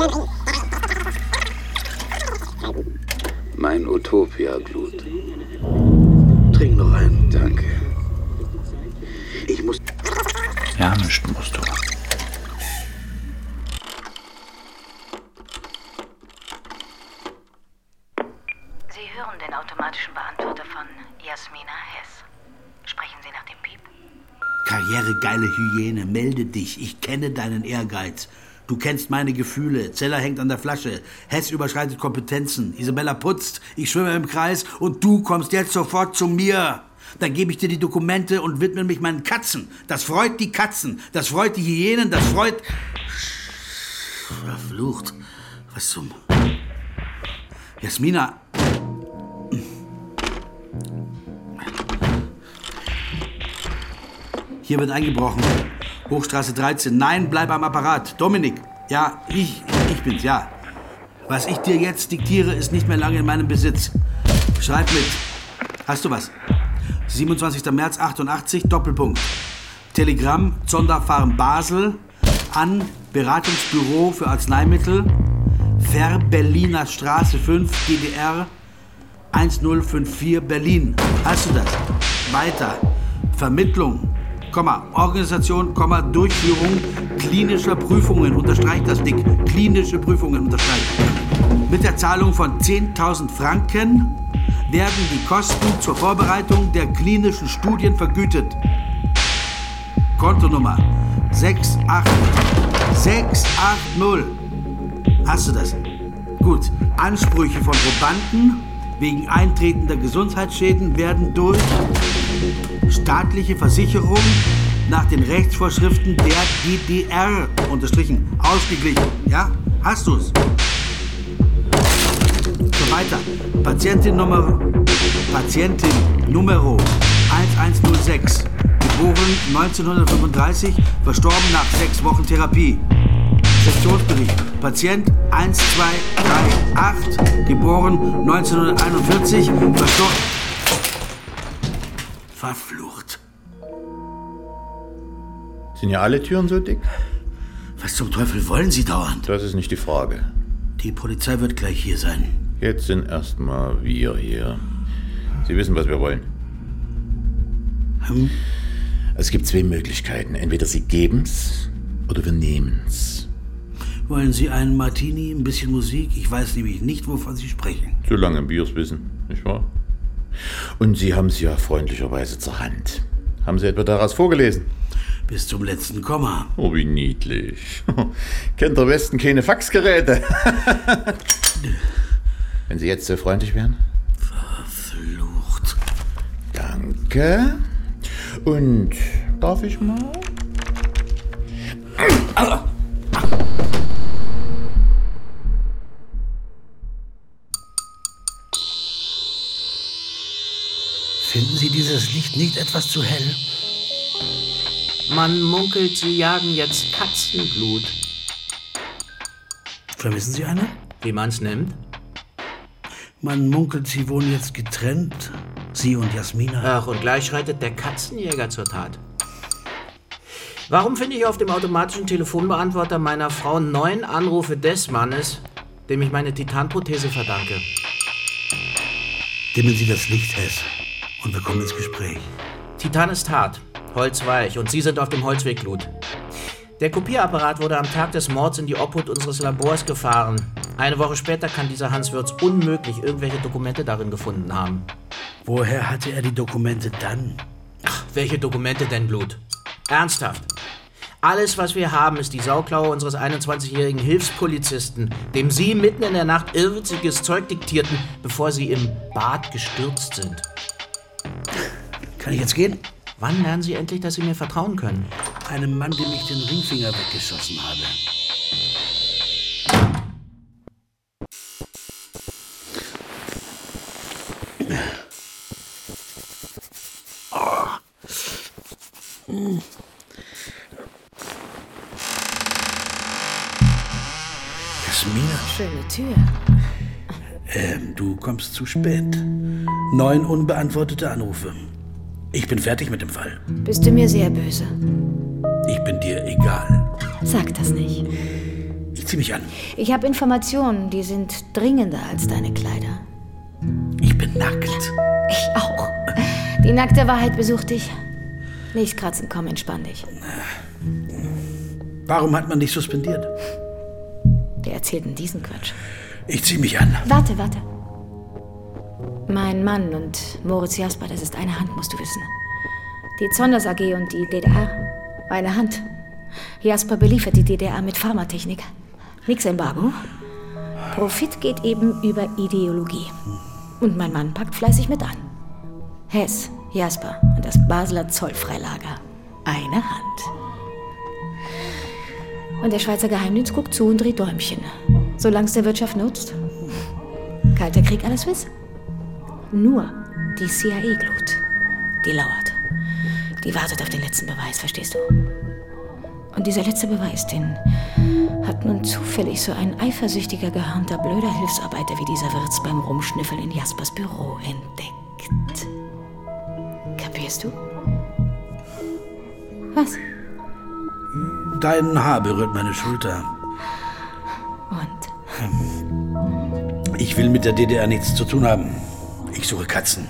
mein Utopia-Glut.
Trink noch einen.
Danke.
Ich muss.
Ja, mischen musst du.
Sie hören den automatischen Beantworter von Jasmina Hess. Sprechen Sie nach dem Piep?
Karrieregeile Hyäne, melde dich. Ich kenne deinen Ehrgeiz. Du kennst meine Gefühle. Zeller hängt an der Flasche. Hess überschreitet Kompetenzen. Isabella putzt. Ich schwimme im Kreis. Und du kommst jetzt sofort zu mir. Dann gebe ich dir die Dokumente und widme mich meinen Katzen. Das freut die Katzen. Das freut die Hyänen. Das freut. Verflucht. Was zum. Jasmina. Hier wird eingebrochen. Hochstraße 13. Nein, bleib am Apparat. Dominik. Ja, ich, ich bin's, ja. Was ich dir jetzt diktiere, ist nicht mehr lange in meinem Besitz. Schreib mit. Hast du was? 27. März 88, Doppelpunkt. Telegramm, Zonderfarm Basel, an Beratungsbüro für Arzneimittel, Ver-Berliner Straße 5, DDR 1054 Berlin. Hast du das? Weiter. Vermittlung, Organisation, Durchführung klinischer Prüfungen. Unterstreicht das dick. Klinische Prüfungen unterstreicht. Mit der Zahlung von 10.000 Franken werden die Kosten zur Vorbereitung der klinischen Studien vergütet. Kontonummer 68 680. Hast du das? Gut. Ansprüche von Probanden wegen eintretender Gesundheitsschäden werden durch staatliche Versicherung nach den Rechtsvorschriften der DDR unterstrichen ausgeglichen. Ja? Hast du's? So weiter. Patientin Nummer Patientin Numero 1106. Geboren 1935, verstorben nach sechs Wochen Therapie. Sektionsbericht. Patient 1238, geboren 1941, verstorben. Verflucht.
Sind ja alle Türen so dick?
Was zum Teufel wollen Sie dauernd?
Das ist nicht die Frage.
Die Polizei wird gleich hier sein.
Jetzt sind erstmal wir hier. Sie wissen, was wir wollen.
Hm?
Es gibt zwei Möglichkeiten. Entweder Sie geben's oder wir nehmen's.
Wollen Sie einen Martini, ein bisschen Musik? Ich weiß nämlich nicht, wovon Sie sprechen.
Solange wir es wissen, nicht wahr? Und Sie haben es ja freundlicherweise zur Hand. Haben Sie etwa daraus vorgelesen?
Bis zum letzten Komma.
Oh, wie niedlich. Kennt der Westen keine Faxgeräte? Wenn Sie jetzt so freundlich wären.
Verflucht.
Danke. Und darf ich mal?
Finden Sie dieses Licht nicht etwas zu hell?
Man munkelt, sie jagen jetzt Katzenblut.
Vermissen Sie eine?
Wie man's nimmt?
Man munkelt, Sie wohnen jetzt getrennt. Sie und Jasmina.
Ach, und gleich schreitet der Katzenjäger zur Tat. Warum finde ich auf dem automatischen Telefonbeantworter meiner Frau neun Anrufe des Mannes, dem ich meine Titanprothese verdanke?
Dimmen Sie das Licht, Hess. Und wir kommen ins Gespräch.
Titan ist hart, Holz weich und Sie sind auf dem Holzweg, Glut. Der Kopierapparat wurde am Tag des Mords in die Obhut unseres Labors gefahren. Eine Woche später kann dieser Hans Würz unmöglich irgendwelche Dokumente darin gefunden haben.
Woher hatte er die Dokumente dann?
Ach, welche Dokumente denn, Blut? Ernsthaft. Alles, was wir haben, ist die Sauklaue unseres 21-jährigen Hilfspolizisten, dem Sie mitten in der Nacht irrwitziges Zeug diktierten, bevor Sie im Bad gestürzt sind.
Kann ich jetzt gehen?
Wann lernen Sie endlich, dass Sie mir vertrauen können?
Einem Mann, dem ich den Ringfinger weggeschossen habe. Jasmina,
Schöne Tür.
ähm, du kommst zu spät. Neun unbeantwortete Anrufe. Ich bin fertig mit dem Fall.
Bist du mir sehr böse?
Ich bin dir egal.
Sag das nicht.
Ich zieh mich an.
Ich habe Informationen, die sind dringender als deine Kleider.
Ich bin nackt.
Ich auch. Die nackte Wahrheit besucht dich. Nicht kratzen, komm, entspann dich.
Warum hat man dich suspendiert?
Wer erzählt denn diesen Quatsch?
Ich zieh mich an.
Warte, warte. Mein Mann und Moritz Jasper, das ist eine Hand, musst du wissen. Die Zonders AG und die DDR, eine Hand. Jasper beliefert die DDR mit Pharmatechnik. Nix Embargo. Profit geht eben über Ideologie. Und mein Mann packt fleißig mit an. Hess, Jasper und das Basler Zollfreilager. Eine Hand. Und der Schweizer Geheimdienst guckt zu und dreht Däumchen. Solange es der Wirtschaft nutzt. Kalter Krieg, alles wiss. Nur die CIA-Glut. Die lauert. Die wartet auf den letzten Beweis, verstehst du? Und dieser letzte Beweis, den hat nun zufällig so ein eifersüchtiger, gehörnter, blöder Hilfsarbeiter wie dieser Wirts beim Rumschnüffeln in Jaspers Büro entdeckt. Kapierst du? Was?
Dein Haar berührt meine Schulter.
Und?
Ich will mit der DDR nichts zu tun haben. Ich suche Katzen.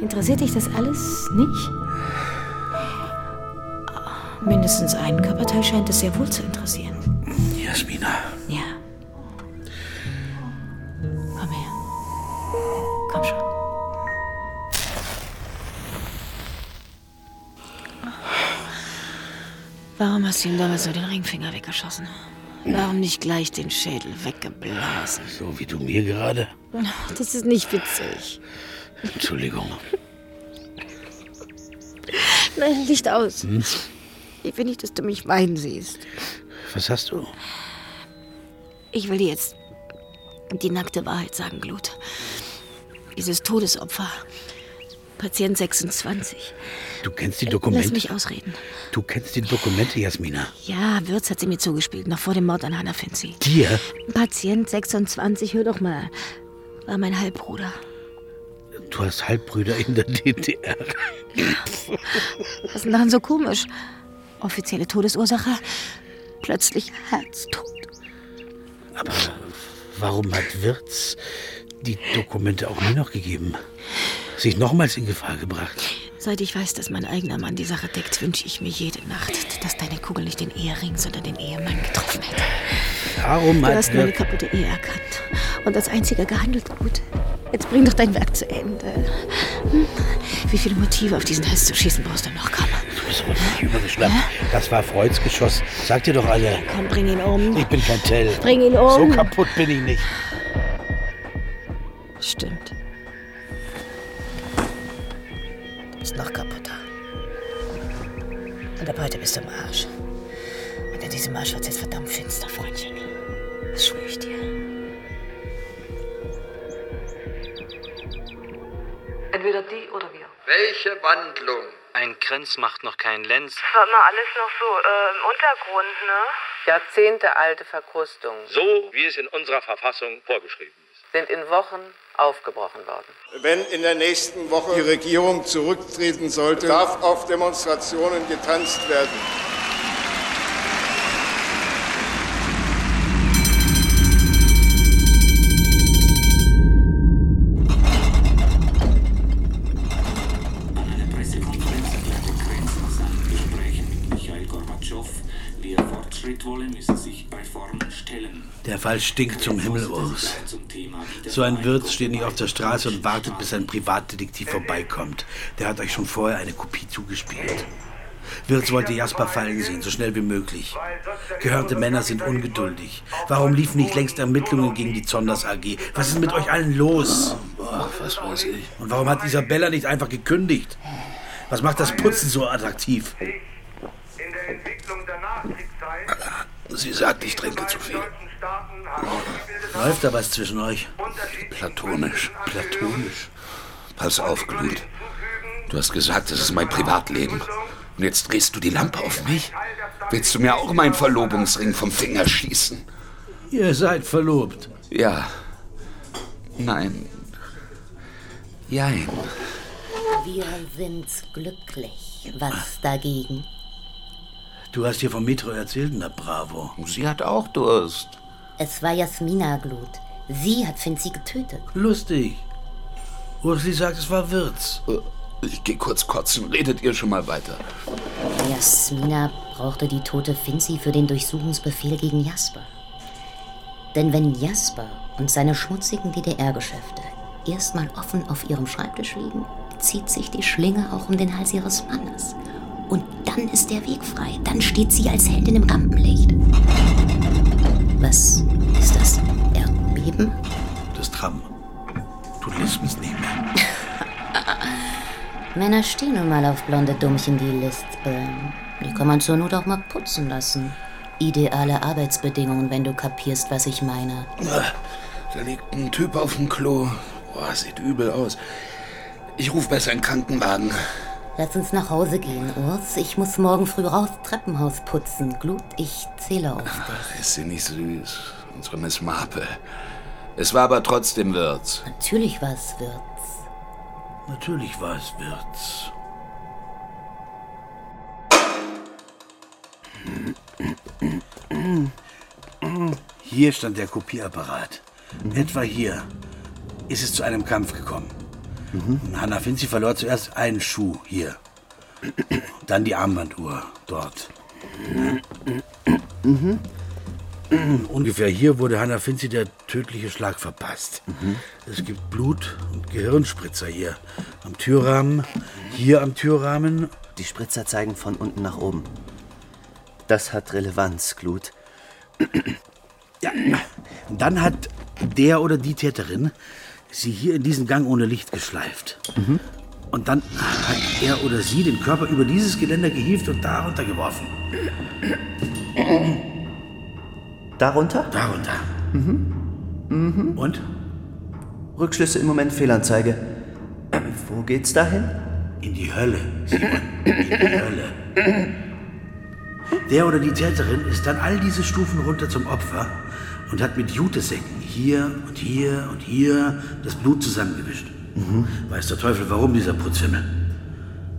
Interessiert dich das alles nicht? Mindestens einen Körperteil scheint es sehr wohl zu interessieren.
Jasmina.
Ja. Komm her. Komm schon. Warum hast du ihm damals nur den Ringfinger weggeschossen? Warum nicht gleich den Schädel weggeblasen?
So wie du mir gerade.
Das ist nicht witzig.
Entschuldigung.
Nein, Licht aus.
Hm?
Ich will nicht, dass du mich weinen siehst.
Was hast du?
Ich will dir jetzt die nackte Wahrheit sagen, Glut. Dieses Todesopfer, Patient 26.
Du kennst die
Lass
Dokumente.
mich ausreden.
Du kennst die Dokumente, Jasmina.
Ja, Wirz hat sie mir zugespielt, noch vor dem Mord an Hannah Finzi.
Dir?
Patient 26, hör doch mal, war mein Halbbruder.
Du hast Halbbrüder in der DDR.
Was ist denn daran so komisch? Offizielle Todesursache, plötzlich Herztod.
Aber warum hat Wirz die Dokumente auch mir noch gegeben? Sich nochmals in Gefahr gebracht?
Seit ich weiß, dass mein eigener Mann die Sache deckt, wünsche ich mir jede Nacht, dass deine Kugel nicht den Ehering, sondern den Ehemann getroffen hätte.
Warum
Du hast meine kaputte Ehe erkannt und als einziger gehandelt gut. Jetzt bring doch dein Werk zu Ende. Hm? Wie viele Motive auf diesen Hals zu schießen brauchst du noch, komm.
Du bist nicht übergeschnappt. Das war Freuds Geschoss. Sag dir doch alle.
Komm, bring ihn um.
Ich bin kein Tell.
Bring ihn um.
So kaputt bin ich nicht.
Stimmt. Du bist noch kaputter. Und ab heute bist du im Arsch. Und in diesem Arsch wird's jetzt verdammt finster, Freundchen. Das schwöre ich dir.
Entweder die oder wir.
Welche Wandlung?
Ein Grenz macht noch keinen Lenz.
War mal alles noch so äh, im Untergrund, ne?
Jahrzehntealte Verkrustungen
So, wie es in unserer Verfassung vorgeschrieben ist.
Sind in Wochen aufgebrochen worden.
Wenn in der nächsten Woche die Regierung zurücktreten sollte, darf auf Demonstrationen getanzt werden.
Fall stinkt zum Himmel aus. So ein Wirt steht nicht auf der Straße und wartet, bis ein Privatdetektiv vorbeikommt. Der hat euch schon vorher eine Kopie zugespielt. Wirz wollte Jasper fallen sehen, so schnell wie möglich. Gehörte Männer sind ungeduldig. Warum liefen nicht längst Ermittlungen gegen die Zonders AG? Was ist mit euch allen los?
Ach, was weiß ich.
Und warum hat Isabella nicht einfach gekündigt? Was macht das Putzen so attraktiv?
Sie sagt, ich trinke zu viel.
Läuft da was zwischen euch?
Platonisch.
Platonisch.
Pass auf, Glut. Du hast gesagt, das ist mein Privatleben. Und jetzt drehst du die Lampe auf mich? Willst du mir auch meinen Verlobungsring vom Finger schießen?
Ihr seid verlobt.
Ja. Nein. Jein.
Wir sind glücklich. Was dagegen?
Du hast hier vom Metro erzählt, na bravo.
Sie hat auch Durst.
Es war Jasmina Glut. Sie hat Finzi getötet.
Lustig. Ursli sagt, es war Wirz.
Ich geh kurz kotzen. Redet ihr schon mal weiter.
Jasmina brauchte die tote Finzi für den Durchsuchungsbefehl gegen Jasper. Denn wenn Jasper und seine schmutzigen DDR-Geschäfte erstmal offen auf ihrem Schreibtisch liegen, zieht sich die Schlinge auch um den Hals ihres Mannes. Und dann ist der Weg frei. Dann steht sie als Heldin im Rampenlicht. Was ist das? Erdbeben?
Das Tram. Du lässt mich nicht mehr.
Männer stehen nun mal auf blonde Dummchen, die lispeln. Die kann man zur Not auch mal putzen lassen. Ideale Arbeitsbedingungen, wenn du kapierst, was ich meine.
Da liegt ein Typ auf dem Klo. Boah, sieht übel aus. Ich ruf besser einen Krankenwagen.
Lass uns nach Hause gehen, Urs. Ich muss morgen früh raus Treppenhaus putzen. Glut, ich zähle auf dich.
Ach, ist sie nicht süß. Unsere Miss Marple. Es war aber trotzdem Wirts.
Natürlich war es Wirts.
Natürlich war es Wirz. Hier stand der Kopierapparat. Etwa hier ist es zu einem Kampf gekommen. Hanna Finzi verlor zuerst einen Schuh hier. Dann die Armbanduhr dort. Ungefähr hier wurde Hanna Finzi der tödliche Schlag verpasst. Es gibt Blut und Gehirnspritzer hier. Am Türrahmen, hier am Türrahmen.
Die Spritzer zeigen von unten nach oben. Das hat Relevanz, Glut.
Ja, dann hat der oder die Täterin sie hier in diesen Gang ohne Licht geschleift. Und dann hat er oder sie den Körper über dieses Geländer gehievt und darunter geworfen.
Darunter?
Darunter.
Mhm.
Und?
Rückschlüsse im Moment Fehlanzeige. Wo geht's dahin?
In die Hölle, Simon. In die Hölle. Der oder die Täterin ist dann all diese Stufen runter zum Opfer und hat mit Jutesäcken hier und hier und hier das Blut zusammengewischt. Weiß der Teufel, warum dieser Putzhimmel?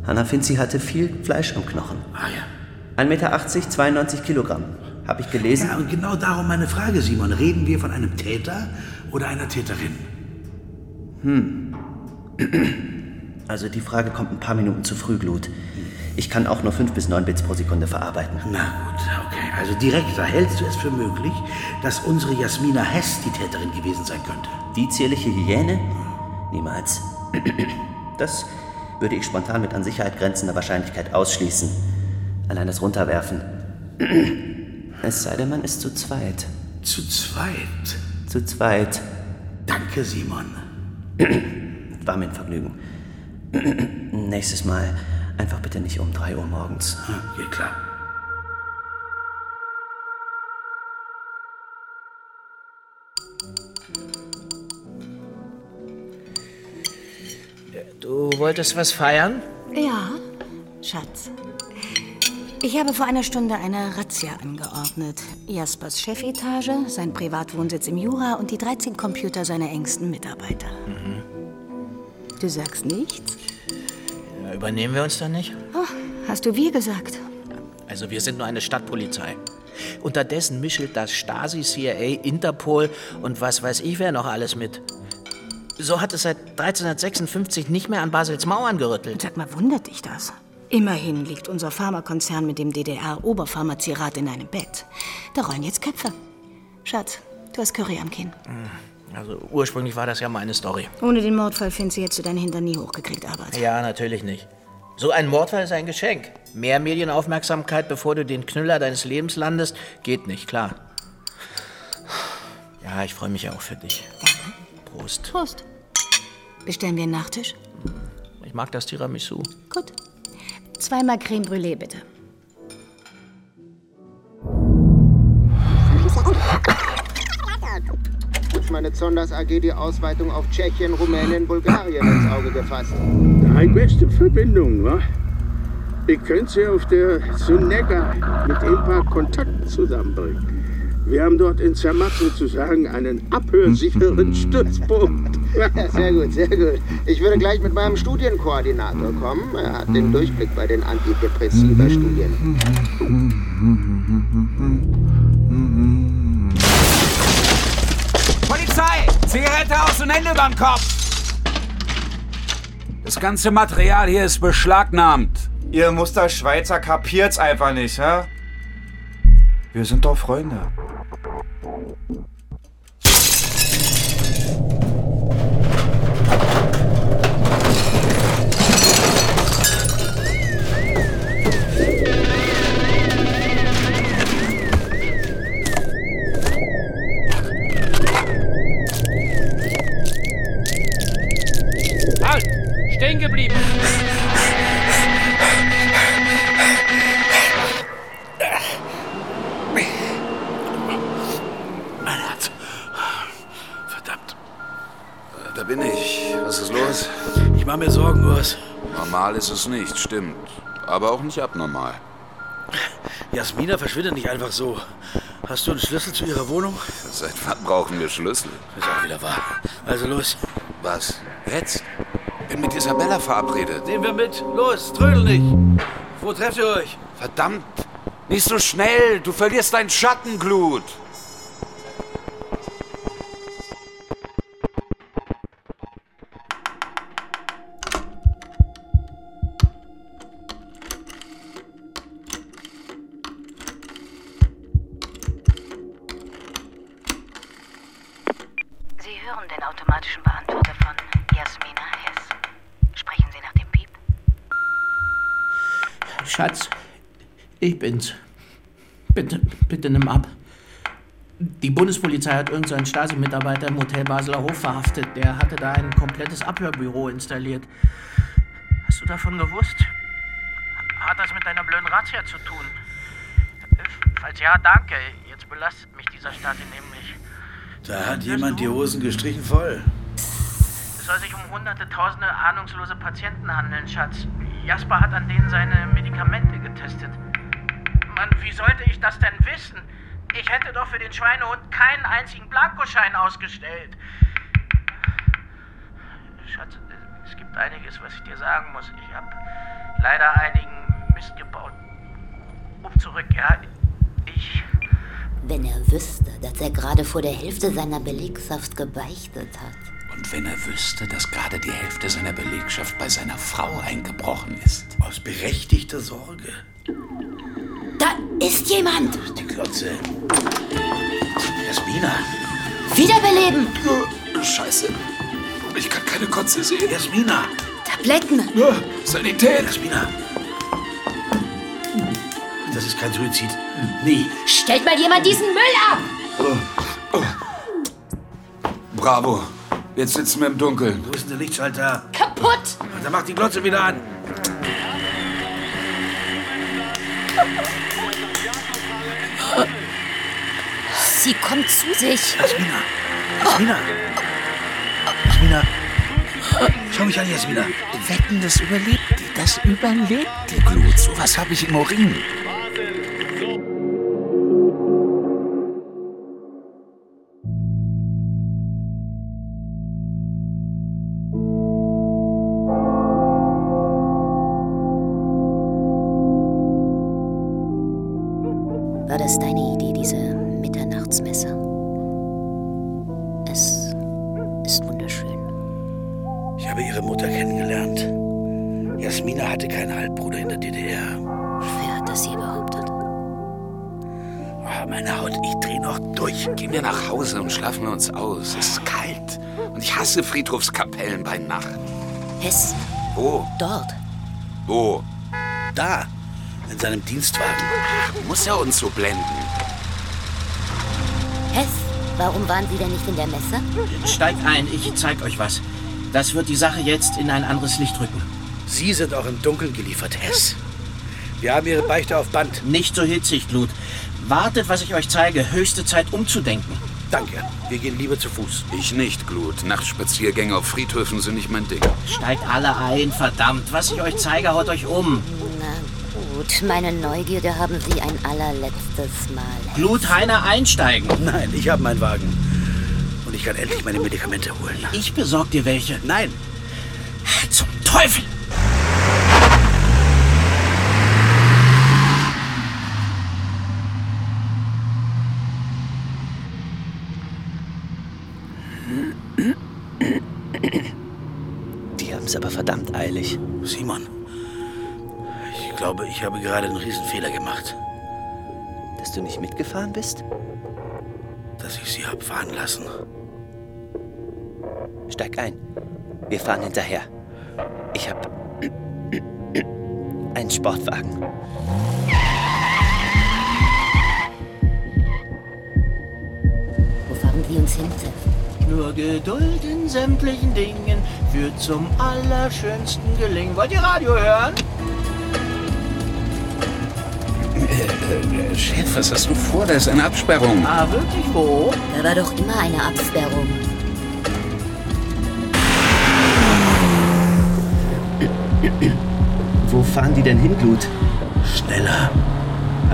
Hanna Finzi hatte viel Fleisch am Knochen.
Ah ja.
1,80 Meter, 92 Kilogramm. Hab ich gelesen.
Ja, und genau darum meine Frage, Simon. Reden wir von einem Täter oder einer Täterin?
Hm. Also die Frage kommt ein paar Minuten zu früh, Glut. Ich kann auch nur 5 bis 9 Bits pro Sekunde verarbeiten.
Na gut, okay. Also direkter hältst du es für möglich, dass unsere Jasmina Hess die Täterin gewesen sein könnte?
Die zierliche Hyäne? Niemals. Das würde ich spontan mit an Sicherheit grenzender Wahrscheinlichkeit ausschließen. Allein das Runterwerfen. Es sei denn, man ist zu zweit.
Zu zweit?
Zu zweit.
Danke, Simon.
War mir ein Vergnügen. Nächstes Mal einfach bitte nicht um 3 Uhr morgens.
Geht klar.
Du wolltest was feiern?
Ja, Schatz. Ich habe vor einer Stunde eine Razzia angeordnet. Jaspers Chefetage, sein Privatwohnsitz im Jura und die 13 Computer seiner engsten Mitarbeiter. Du sagst nichts?
Übernehmen wir uns dann nicht?
Oh, hast du wir gesagt?
Also wir sind nur eine Stadtpolizei. Unterdessen mischelt das Stasi, CIA, Interpol und was weiß ich wer noch alles mit. So hat es seit 1356 nicht mehr an Basels Mauern gerüttelt.
Sag mal, wundert dich das? Immerhin liegt unser Pharmakonzern mit dem DDR-Oberpharmazierat in einem Bett. Da rollen jetzt Köpfe. Schatz, du hast Curry am Kinn.
Also ursprünglich war das ja meine Story.
Ohne den Mordfall findest du jetzt du deinen Hintern nie hochgekriegt, Arbeit.
Ja, natürlich nicht. So ein Mordfall ist ein Geschenk. Mehr Medienaufmerksamkeit, bevor du den Knüller deines Lebens landest, geht nicht, klar. Ja, ich freue mich ja auch für dich. Prost.
Prost. Bestellen wir einen Nachtisch?
Ich mag das Tiramisu.
Gut. Zweimal Creme Brûlée, bitte.
Hat meine Zonders AG die Ausweitung auf Tschechien, Rumänien, Bulgarien ins Auge gefasst.
Eine beste Verbindung, wa? Ich könnte sie auf der Sunega mit ein paar Kontakten zusammenbringen. Wir haben dort in Zermatt sozusagen einen abhörsicheren Stützpunkt.
Ja, sehr gut, sehr gut. Ich würde gleich mit meinem Studienkoordinator kommen. Er hat den Durchblick bei den Antidepressiva-Studien.
Zigarette aus und Hände überm Kopf! Das ganze Material hier ist beschlagnahmt.
Ihr Musterschweizer kapiert's einfach nicht, hä? Wir sind doch Freunde.
Ist es nicht, stimmt. Aber auch nicht abnormal.
Jasmina verschwindet nicht einfach so. Hast du einen Schlüssel zu ihrer Wohnung?
Seit wann brauchen wir Schlüssel?
Ist auch wieder wahr. Also los.
Was? Jetzt? Bin mit Isabella verabredet.
Nehmen wir mit. Los, trödel nicht. Wo trefft ihr euch?
Verdammt! Nicht so schnell! Du verlierst dein Schattenglut!
Ich bin's. Bitte, bitte nimm ab. Die Bundespolizei hat irgendeinen Stasi-Mitarbeiter im Hotel Basler Hof verhaftet. Der hatte da ein komplettes Abhörbüro installiert. Hast du davon gewusst? Hat das mit deiner blöden Razzia zu tun? Falls ja, danke. Jetzt belastet mich dieser Stasi nämlich.
Da hat jemand die Hosen gestrichen voll.
Es soll sich um hunderte, tausende ahnungslose Patienten handeln, Schatz. Jasper hat an denen seine Medikamente getestet. Mann, wie sollte ich das denn wissen? Ich hätte doch für den Schweinehund keinen einzigen Blankoschein ausgestellt. Schatz, es gibt einiges, was ich dir sagen muss. Ich habe leider einigen Mist gebaut. Ruf zurück, ja? Ich.
Wenn er wüsste, dass er gerade vor der Hälfte seiner Belegschaft gebeichtet hat.
Und wenn er wüsste, dass gerade die Hälfte seiner Belegschaft bei seiner Frau eingebrochen ist.
Aus berechtigter Sorge.
Da ist jemand!
Die Klotze. Jasmina.
Wiederbeleben!
Scheiße. Ich kann keine Kotze sehen.
Jasmina.
Tabletten!
Sanität!
Jasmina. Das ist kein Suizid. Nee.
Stellt mal jemand diesen Müll ab!
Bravo. Jetzt sitzen wir im Dunkeln.
Wo ist denn der Lichtschalter?
Kaputt!
Dann mach die Glotze wieder an.
Sie kommt zu sich.
Jasmina. Jasmina. Jasmina. Schau mich an, Jasmina.
Wetten, das überlebt die. Das überlebt die Glut. So was habe ich im Urin. Friedhofskapellen bei Nacht.
Hess,
Wo?
dort.
Wo?
Da, in seinem Dienstwagen.
Muss er uns so blenden?
Hess, warum waren Sie denn nicht in der Messe?
Steigt ein, ich zeig euch was. Das wird die Sache jetzt in ein anderes Licht rücken.
Sie sind auch im Dunkeln geliefert, Hess. Wir haben Ihre Beichte auf Band.
Nicht so hitzig, Glut. Wartet, was ich euch zeige. Höchste Zeit umzudenken.
Danke. Wir gehen lieber zu Fuß.
Ich nicht, Glut. Nachtspaziergänge auf Friedhöfen sind nicht mein Ding.
Steigt alle ein, verdammt. Was ich euch zeige, haut euch um.
Na Gut, meine Neugierde haben Sie ein allerletztes Mal.
Glutheiner einsteigen.
Nein, ich habe meinen Wagen. Und ich kann endlich meine Medikamente holen.
Ich besorg dir welche.
Nein.
Zum Teufel!
Die haben es aber verdammt eilig.
Simon, ich glaube, ich habe gerade einen Riesenfehler gemacht.
Dass du nicht mitgefahren bist?
Dass ich sie hab fahren lassen.
Steig ein. Wir fahren hinterher. Ich hab einen Sportwagen.
Wo fahren Sie uns hin, Seth?
Nur Geduld in sämtlichen Dingen führt zum allerschönsten Gelingen. Wollt ihr Radio hören?
Äh, Chef, was hast du vor? Da ist eine Absperrung.
Ah, wirklich wo?
Da war doch immer eine Absperrung.
Wo fahren die denn hin, Glut?
Schneller.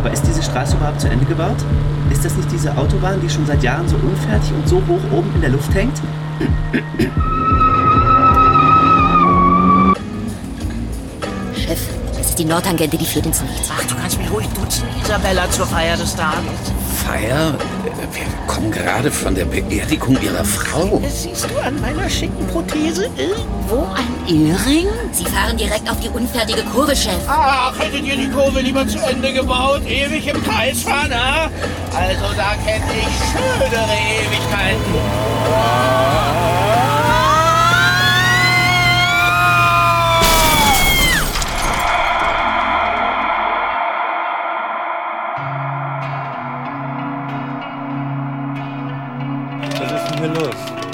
Aber ist diese Straße überhaupt zu Ende gebaut? Ist das nicht diese Autobahn, die schon seit Jahren so unfertig und so hoch oben in der Luft hängt?
Chef, das ist die Nordtangente, die führt ins Nichts.
Ach, du kannst mich ruhig duzen, Isabella, zur Feier des Tages.
Feier? Wir kommen gerade von der Beerdigung ihrer Frau.
Siehst du an meiner schicken Prothese irgendwo ein Ehering?
Sie fahren direkt auf die unfertige Kurve, Chef.
Ach, hättet ihr die Kurve lieber zu Ende gebaut? Ewig im Kreis fahren, ha? Also da kenne ich schönere Ewigkeiten.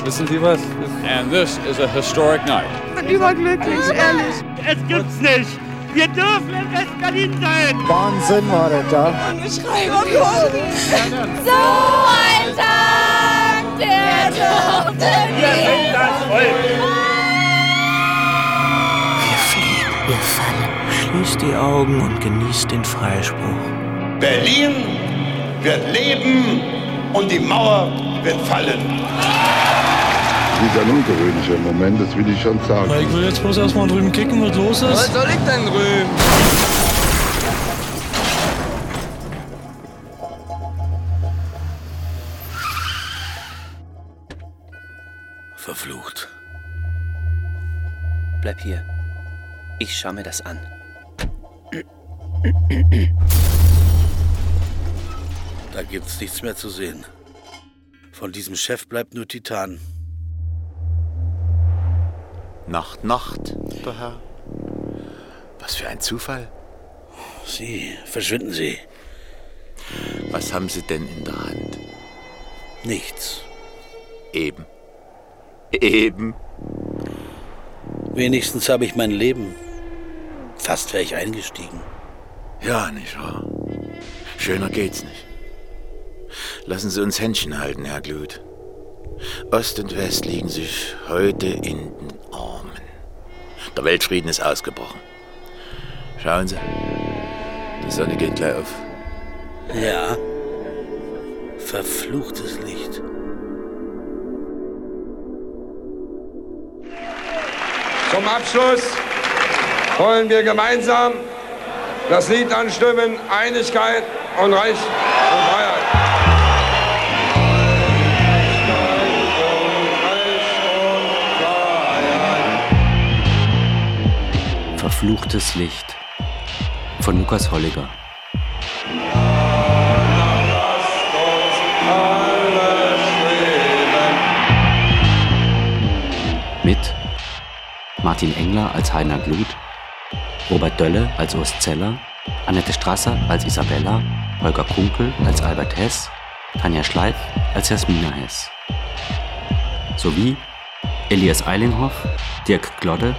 Wissen Sie was?
And this is a historic night.
Überglücklich, ehrlich. Es gibt's nicht. Wir dürfen in West-Berlin sein.
Wahnsinn war das da.
So ein Tag, der durfte
Wir sind das Volk.
Wir fallen. Schließt die Augen und genießt den Freispruch.
Berlin wird leben und die Mauer wird fallen.
Das ist ein ungewöhnlicher Moment, das will ich schon sagen.
Ich will jetzt bloß erstmal drüben kicken, was los ist.
Was soll ich denn drüben?
Verflucht.
Bleib hier. Ich schau mir das an.
Da gibt's nichts mehr zu sehen. Von diesem Chef bleibt nur Titan.
Nacht, Nacht, der Herr. Was für ein Zufall.
Sie, verschwinden Sie.
Was haben Sie denn in der Hand?
Nichts.
Eben. Eben.
Wenigstens habe ich mein Leben. Fast wäre ich eingestiegen.
Ja, nicht wahr? Schöner geht's nicht. Lassen Sie uns Händchen halten, Herr Glut. Ost und West liegen sich heute in den Armen. Der Weltfrieden ist ausgebrochen. Schauen Sie, die Sonne geht gleich auf.
Ja. Verfluchtes Licht.
Zum Abschluss wollen wir gemeinsam das Lied anstimmen, Einigkeit und Recht und Freiheit.
Verfluchtes Licht von Lukas Holliger. Mit Martin Engler als Heiner Glut, Robert Dölle als Urs Zeller, Annette Strasser als Isabella, Holger Kunkel als Albert Hess, Tanja Schleif als Jasmina Hess. Sowie Elias Eilinghoff, Dirk Glodde,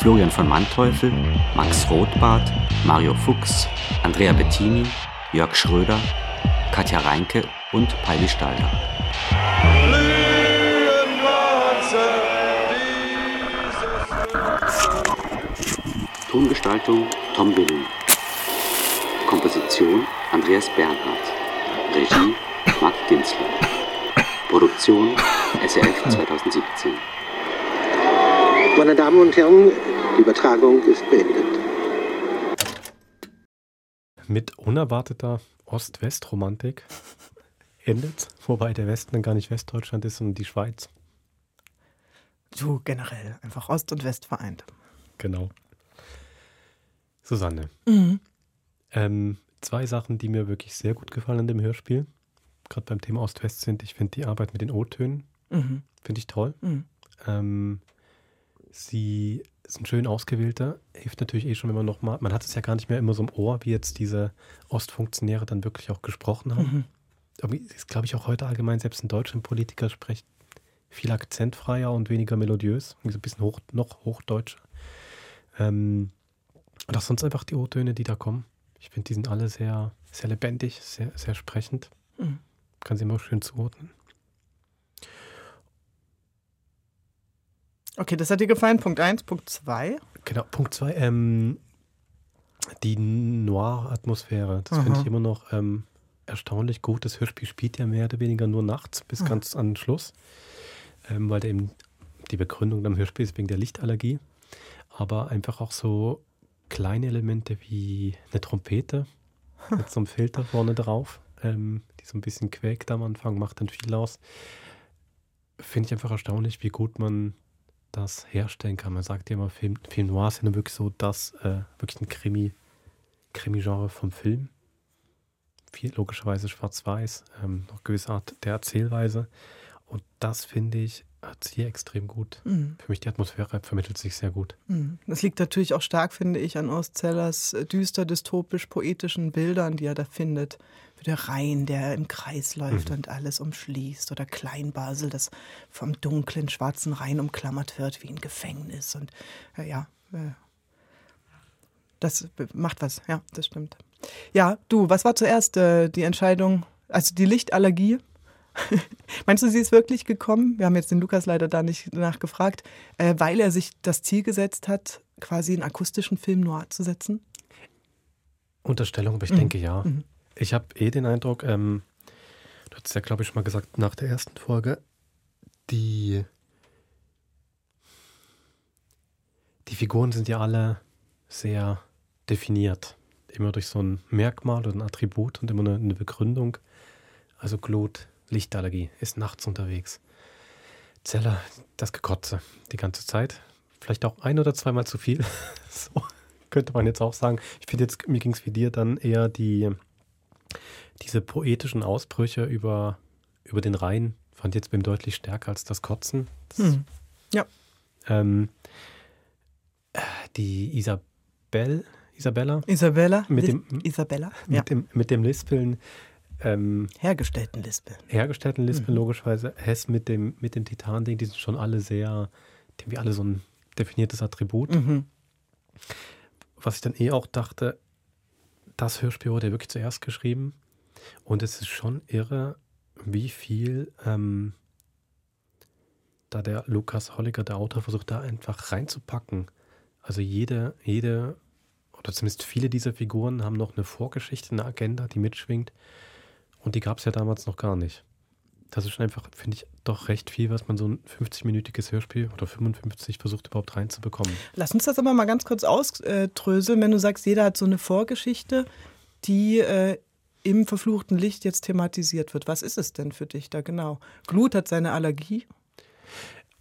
Florian von Manteuffel, Max Rothbart, Mario Fuchs, Andrea Bettini, Jörg Schröder, Katja Reinke und Peibi Stalder. Tongestaltung Tom Willing. Komposition Andreas Bernhardt. Regie Marc Dinsler. Produktion SRF 2017.
Meine Damen und Herren, die Übertragung ist beendet.
Mit unerwarteter Ost-West-Romantik endet, wobei der Westen dann gar nicht Westdeutschland ist, sondern die Schweiz.
Du generell, einfach Ost und West vereint.
Genau. Susanne.
Mhm.
Ähm, zwei Sachen, die mir wirklich sehr gut gefallen in dem Hörspiel, gerade beim Thema Ost-West sind, ich finde die Arbeit mit den O-Tönen,
Mhm.
finde ich toll.
Mhm.
Ähm, sie ist ein schön ausgewählter, hilft natürlich eh schon, wenn man nochmal, man hat es ja gar nicht mehr immer so im Ohr, wie jetzt diese Ostfunktionäre dann wirklich auch gesprochen haben.
Mhm.
Irgendwie ist, glaube ich, auch heute allgemein, selbst ein deutscher Politiker spricht viel akzentfreier und weniger melodiös, so ein bisschen hoch, noch hochdeutscher. Ähm, und auch sonst einfach die O-Töne, die da kommen. Ich finde, die sind alle sehr, sehr lebendig, sehr, sehr sprechend.
Mhm.
Kann sie immer schön zuordnen.
Okay, das hat dir gefallen. Punkt 1. Punkt 2.
Genau, Punkt zwei, ähm, die Noir-Atmosphäre. Das finde
Aha.
ich immer noch ähm, erstaunlich gut. Das Hörspiel spielt ja mehr oder weniger nur nachts bis
Ah.
ganz an den Schluss, ähm, weil da eben die Begründung am Hörspiel ist wegen der Lichtallergie. Aber einfach auch so kleine Elemente wie eine Trompete mit so einem Filter vorne drauf, ähm, die so ein bisschen quäkt am Anfang, macht dann viel aus. Finde ich einfach erstaunlich, wie gut man das herstellen kann. Man sagt ja immer, Film, Film Noir ist ja nur wirklich so das, äh, wirklich ein Krimi, Krimi-Genre vom Film. Viel logischerweise schwarz-weiß, ähm, noch gewisse Art der Erzählweise. Und das finde ich, hat hier extrem gut.
Mhm.
Für mich die Atmosphäre vermittelt sich sehr gut.
Mhm. Das liegt natürlich auch stark, finde ich, an Ostzellers äh, düster, dystopisch, poetischen Bildern, die er da findet. Wie der Rhein, der im Kreis läuft
Mhm.
und alles umschließt. Oder Kleinbasel, das vom dunklen, schwarzen Rhein umklammert wird, wie ein Gefängnis. Und äh, ja, äh, das macht was. Ja, das stimmt. Ja, du, was war zuerst äh, die Entscheidung? Also die Lichtallergie? Meinst du, sie ist wirklich gekommen? Wir haben jetzt den Lukas leider da nicht nachgefragt, äh, weil er sich das Ziel gesetzt hat, quasi einen akustischen Film noir zu setzen?
Unterstellung, aber ich
Mhm.
denke ja.
Mhm.
Ich habe eh den Eindruck, ähm, du hast ja, glaube ich, schon mal gesagt, nach der ersten Folge, die, die Figuren sind ja alle sehr definiert. Immer durch so ein Merkmal oder ein Attribut und immer eine, eine Begründung. Also Glut, Lichtallergie, ist nachts unterwegs. Zeller, das Gekotze die ganze Zeit. Vielleicht auch ein oder zweimal zu viel. so könnte man jetzt auch sagen. Ich finde jetzt, mir ging es wie dir dann eher die, diese poetischen Ausbrüche über, über den Rhein, fand ich jetzt beim deutlich stärker als das Kotzen. Das,
Hm. Ja.
ähm, äh, die Isabel, Isabella?
Isabella?
Mit dem,
Isabella?
Mit,
Ja.
dem, mit dem Lispeln. Ähm,
Hergestellten Lispeln.
hergestellten Lispeln,
Mhm.
logischerweise. Hess mit dem, mit dem Titan-Ding, die sind schon alle sehr, die haben alle so ein definiertes Attribut.
Mhm.
Was ich dann eh auch dachte, das Hörspiel wurde ja wirklich zuerst geschrieben. Und es ist schon irre, wie viel ähm, da der Lukas Holliger, der Autor, versucht, da einfach reinzupacken. Also jede, jede, oder zumindest viele dieser Figuren haben noch eine Vorgeschichte, eine Agenda, die mitschwingt. Und die gab es ja damals noch gar nicht. Das ist schon einfach, finde ich, doch recht viel, was man so ein 50-minütiges Hörspiel oder 55 versucht überhaupt reinzubekommen.
Lass uns das aber mal ganz kurz ausdröseln, wenn du sagst, jeder hat so eine Vorgeschichte, die äh, im verfluchten Licht jetzt thematisiert wird. Was ist es denn für dich da genau? Glut hat seine Allergie.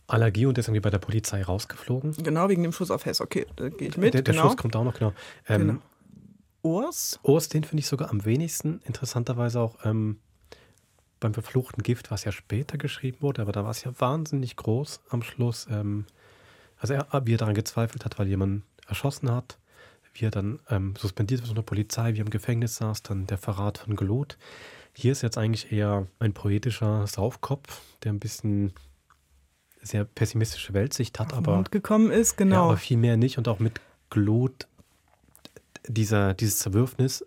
Allergie und ist irgendwie bei der Polizei rausgeflogen.
Genau, wegen dem Schuss auf Hess. Okay, da gehe ich mit.
der der
genau.
Schuss kommt auch noch, genau. Ähm,
Genau. Urs?
Urs, den finde ich sogar am wenigsten. Interessanterweise auch ähm, beim verfluchten Gift, was ja später geschrieben wurde, aber da war es ja wahnsinnig groß am Schluss. Ähm, also er, wie er daran gezweifelt hat, weil jemand erschossen hat, wie er dann ähm, suspendiert wird von der Polizei, wie er im Gefängnis saß, dann der Verrat von Gelot. Hier ist jetzt eigentlich eher ein poetischer Saufkopf, der ein bisschen sehr pessimistische Weltsicht hat, aber
Mund gekommen ist,
ja,
genau.
aber viel mehr nicht und auch mit Glut dieser, dieses Zerwürfnis,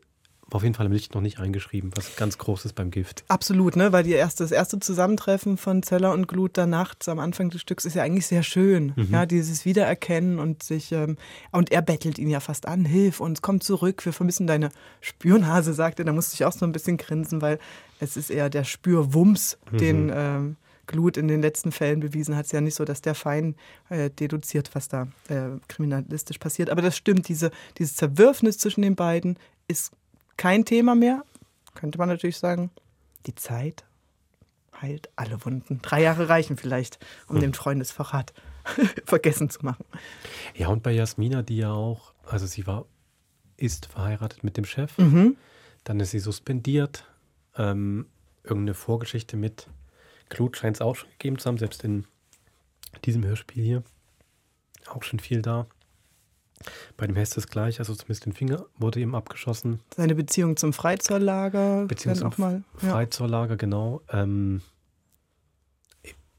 War auf jeden Fall im Licht noch nicht eingeschrieben, was ganz groß ist beim Gift.
Absolut, ne? Weil die erste, das erste Zusammentreffen von Zeller und Glut da nachts am Anfang des Stücks ist ja eigentlich sehr schön.
Mhm.
Ja, dieses Wiedererkennen und sich ähm, und er bettelt ihn ja fast an, hilf uns, komm zurück, wir vermissen deine Spürnase, sagt er. Da musste ich auch so ein bisschen grinsen, weil es ist eher der Spürwumms,
Mhm.
den ähm, Glut in den letzten Fällen bewiesen hat. Es ist ja nicht so, dass der fein äh, deduziert, was da äh, kriminalistisch passiert. Aber das stimmt, diese, dieses Zerwürfnis zwischen den beiden ist kein Thema mehr. Könnte man natürlich sagen, die Zeit heilt alle Wunden. Drei Jahre reichen vielleicht, um
Hm.
den Freundesverrat vergessen zu machen.
Ja, und bei Jasmina, die ja auch, also sie war, ist verheiratet mit dem Chef,
Mhm.
dann ist sie suspendiert. Ähm, irgendeine Vorgeschichte mit Glut scheint es auch schon gegeben zu haben, selbst in diesem Hörspiel hier. Auch schon viel da. Bei dem Hess ist gleich, also zumindest den Finger wurde ihm abgeschossen.
Seine Beziehung zum Freizolllager
Beziehung zum
auch mal. Ja.
Freizorlager, genau. Ähm,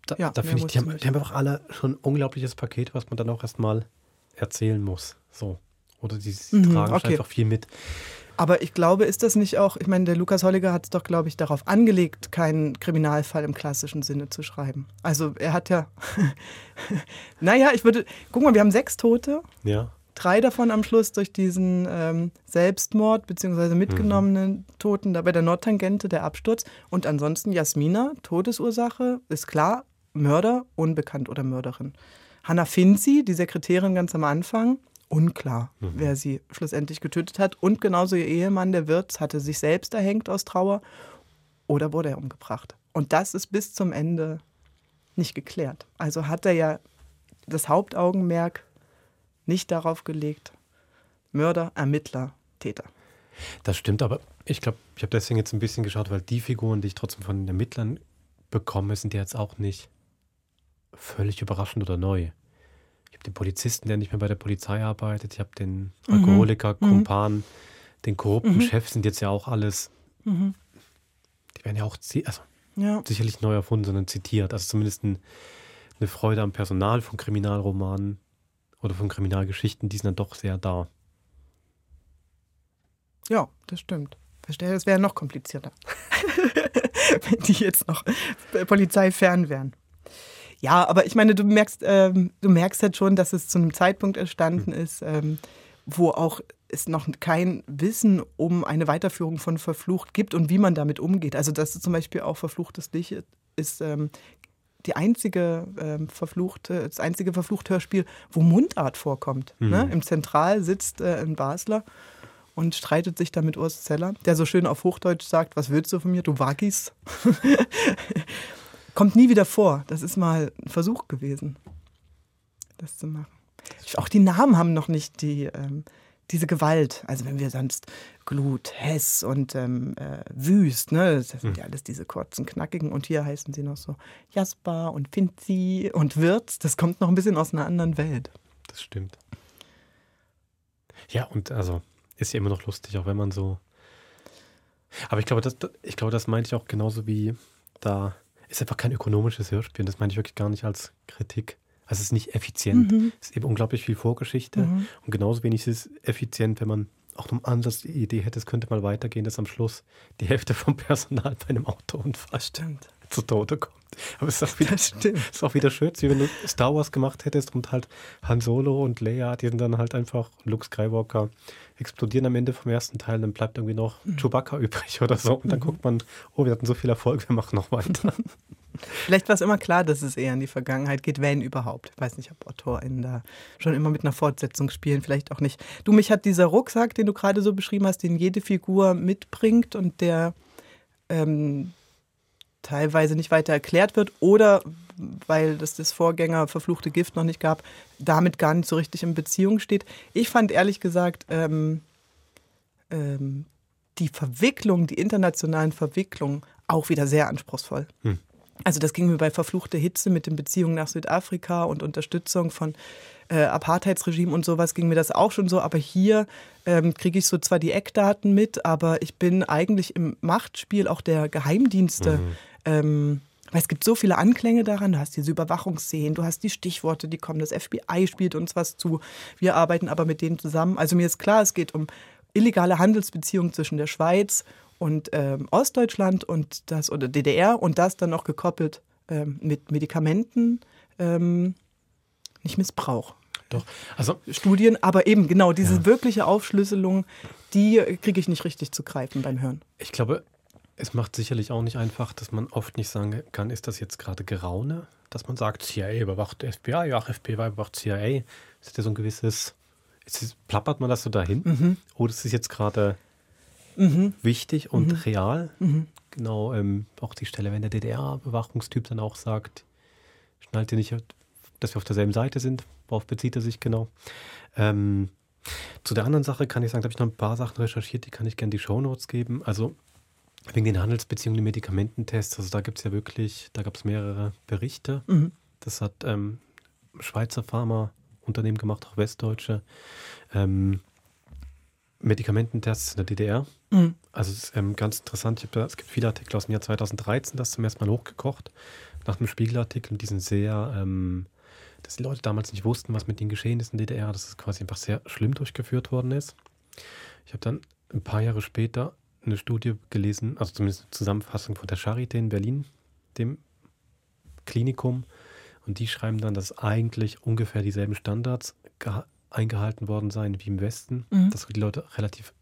da
Ja,
da finde ich, die haben, die haben einfach alle schon ein unglaubliches Paket, was man dann auch erstmal erzählen muss. So. Oder die sie
Mhm,
tragen
okay.
einfach viel mit.
Aber ich glaube, ist das nicht auch, ich meine, der Lukas Holliger hat es doch, glaube ich, darauf angelegt, keinen Kriminalfall im klassischen Sinne zu schreiben. Also er hat ja, naja, ich würde, guck mal, wir haben sechs Tote,
Ja.
drei davon am Schluss durch diesen ähm, Selbstmord bzw. mitgenommenen Toten da bei der Nordtangente, der Absturz. Und ansonsten Jasmina, Todesursache, ist klar, Mörder, unbekannt oder Mörderin. Hannah Finzi, die Sekretärin ganz am Anfang, unklar,
Mhm.
wer sie schlussendlich getötet hat. Und genauso ihr Ehemann, der Wirt, hatte sich selbst erhängt aus Trauer oder wurde er umgebracht. Und das ist bis zum Ende nicht geklärt. Also hat er ja das Hauptaugenmerk nicht darauf gelegt, Mörder, Ermittler, Täter.
Das stimmt, aber ich glaube, ich habe deswegen jetzt ein bisschen geschaut, weil die Figuren, die ich trotzdem von den Ermittlern bekomme, sind ja jetzt auch nicht völlig überraschend oder neu. Ich habe den Polizisten, der nicht mehr bei der Polizei arbeitet, ich habe den
Mhm.
Alkoholiker,
Mhm.
Kumpan, den korrupten
Mhm.
Chef, sind jetzt ja auch alles,
Mhm.
die werden ja auch also
Ja.
sicherlich neu erfunden, sondern zitiert. Also zumindest ein, eine Freude am Personal von Kriminalromanen oder von Kriminalgeschichten, die sind dann doch sehr da.
Ja, das stimmt. Verstehe, das wäre noch komplizierter, wenn die jetzt noch polizeifern wären. Ja, aber ich meine, du merkst, ähm, du merkst halt schon, dass es zu einem Zeitpunkt entstanden ist, ähm, wo auch es noch kein Wissen um eine Weiterführung von Verflucht gibt und wie man damit umgeht. Also das ist zum Beispiel auch Verfluchtes Licht ist ähm, die einzige ähm, verfluchte, das einzige verfluchte Hörspiel, wo Mundart vorkommt.
Mhm.
Ne? Im Zentral sitzt äh, ein Basler und streitet sich da mit Urs Zeller, der so schön auf Hochdeutsch sagt, was willst du von mir, du Wagis? Kommt nie wieder vor. Das ist mal ein Versuch gewesen, das zu machen. Auch die Namen haben noch nicht die, ähm, diese Gewalt. Also wenn wir sonst Glut, Hess und ähm, äh, Wüst, ne? das sind ja alles diese kurzen, knackigen. Und hier heißen sie noch so Jasper und Finzi und Wirz. Das kommt noch ein bisschen aus einer anderen Welt.
Das stimmt. Ja, und also ist ja immer noch lustig, auch wenn man so. Aber ich glaube, das, ich glaube, das meinte ich auch genauso wie da ist einfach kein ökonomisches Hörspiel. Und das meine ich wirklich gar nicht als Kritik. Also es ist nicht effizient.
Mhm.
Es ist eben unglaublich viel Vorgeschichte.
Mhm.
Und genauso wenig ist es effizient, wenn man auch nur einen Ansatz die Idee hätte, es könnte mal weitergehen, dass am Schluss die Hälfte vom Personal bei einem Autounfall
Stimmt.
zu Tode kommt. Aber es ist auch wieder, ist auch wieder schön, wie wenn du Star Wars gemacht hättest und halt Han Solo und Leia, die sind dann halt einfach Luke Skywalker explodieren am Ende vom ersten Teil, dann bleibt irgendwie noch
Mhm.
Chewbacca übrig oder so. Und dann
Mhm.
guckt man, oh, wir hatten so viel Erfolg, wir machen noch weiter.
Vielleicht war es immer klar, dass es eher in die Vergangenheit geht, wenn überhaupt. Ich weiß nicht, ob AutorInnen da schon immer mit einer Fortsetzung spielen, vielleicht auch nicht. Du, mich hat dieser Rucksack, den du gerade so beschrieben hast, den jede Figur mitbringt und der ähm, teilweise nicht weiter erklärt wird oder weil das das Vorgänger verfluchte Gift noch nicht gab, damit gar nicht so richtig in Beziehung steht. Ich fand ehrlich gesagt ähm, ähm, die Verwicklung, die internationalen Verwicklungen auch wieder sehr anspruchsvoll.
Hm.
Also das ging mir bei verfluchte Hitze mit den Beziehungen nach Südafrika und Unterstützung von äh, Apartheidsregime und sowas ging mir das auch schon so. Aber hier ähm, kriege ich so zwar die Eckdaten mit, aber ich bin eigentlich im Machtspiel auch der Geheimdienste.
Mhm.
Ähm, weil es gibt so viele Anklänge daran. Du hast diese Überwachungsszenen, du hast die Stichworte, die kommen. Das FBI spielt uns was zu. Wir arbeiten aber mit denen zusammen. Also mir ist klar, es geht um illegale Handelsbeziehung zwischen der Schweiz und ähm, Ostdeutschland und das oder DDR und das dann noch gekoppelt ähm, mit Medikamenten, ähm, nicht Missbrauch.
Doch, also
Studien, aber eben genau diese ja. wirkliche Aufschlüsselung, die kriege ich nicht richtig zu greifen beim Hören.
Ich glaube, es macht sicherlich auch nicht einfach, dass man oft nicht sagen kann, ist das jetzt gerade Geraune, dass man sagt, CIA überwacht FBI, ja, FBI überwacht CIA. Das ist ja so ein gewisses, ist, plappert man das so dahin? Mhm. Oder ist es jetzt gerade mhm. wichtig und mhm. real? Mhm. Genau, ähm, auch die Stelle, wenn der DDR-Bewachungstyp dann auch sagt, schnallt ihr nicht, dass wir auf derselben Seite sind? Worauf bezieht er sich genau? Ähm, zu der anderen Sache kann ich sagen, da habe ich noch ein paar Sachen recherchiert, die kann ich gerne die Shownotes geben. Also wegen den Handelsbeziehungen, den Medikamententests, also da gibt es ja wirklich, da gab es mehrere Berichte. Mhm. Das hat ähm, Schweizer Pharmaunternehmen gemacht, auch westdeutsche. Ähm, Medikamententests in der DDR. Mhm. Also es ist ähm, ganz interessant. Da, es gibt viele Artikel aus dem Jahr 2013, das zum ersten Mal hochgekocht. Nach dem Spiegelartikel, die sind sehr, ähm, dass die Leute damals nicht wussten, was mit ihnen geschehen ist in der DDR, dass es quasi einfach sehr schlimm durchgeführt worden ist. Ich habe dann ein paar Jahre später eine Studie gelesen, also zumindest eine Zusammenfassung von der Charité in Berlin, dem Klinikum. Und die schreiben dann, dass eigentlich ungefähr dieselben Standards eingehalten worden seien wie im Westen, mhm. dass die Leute relativ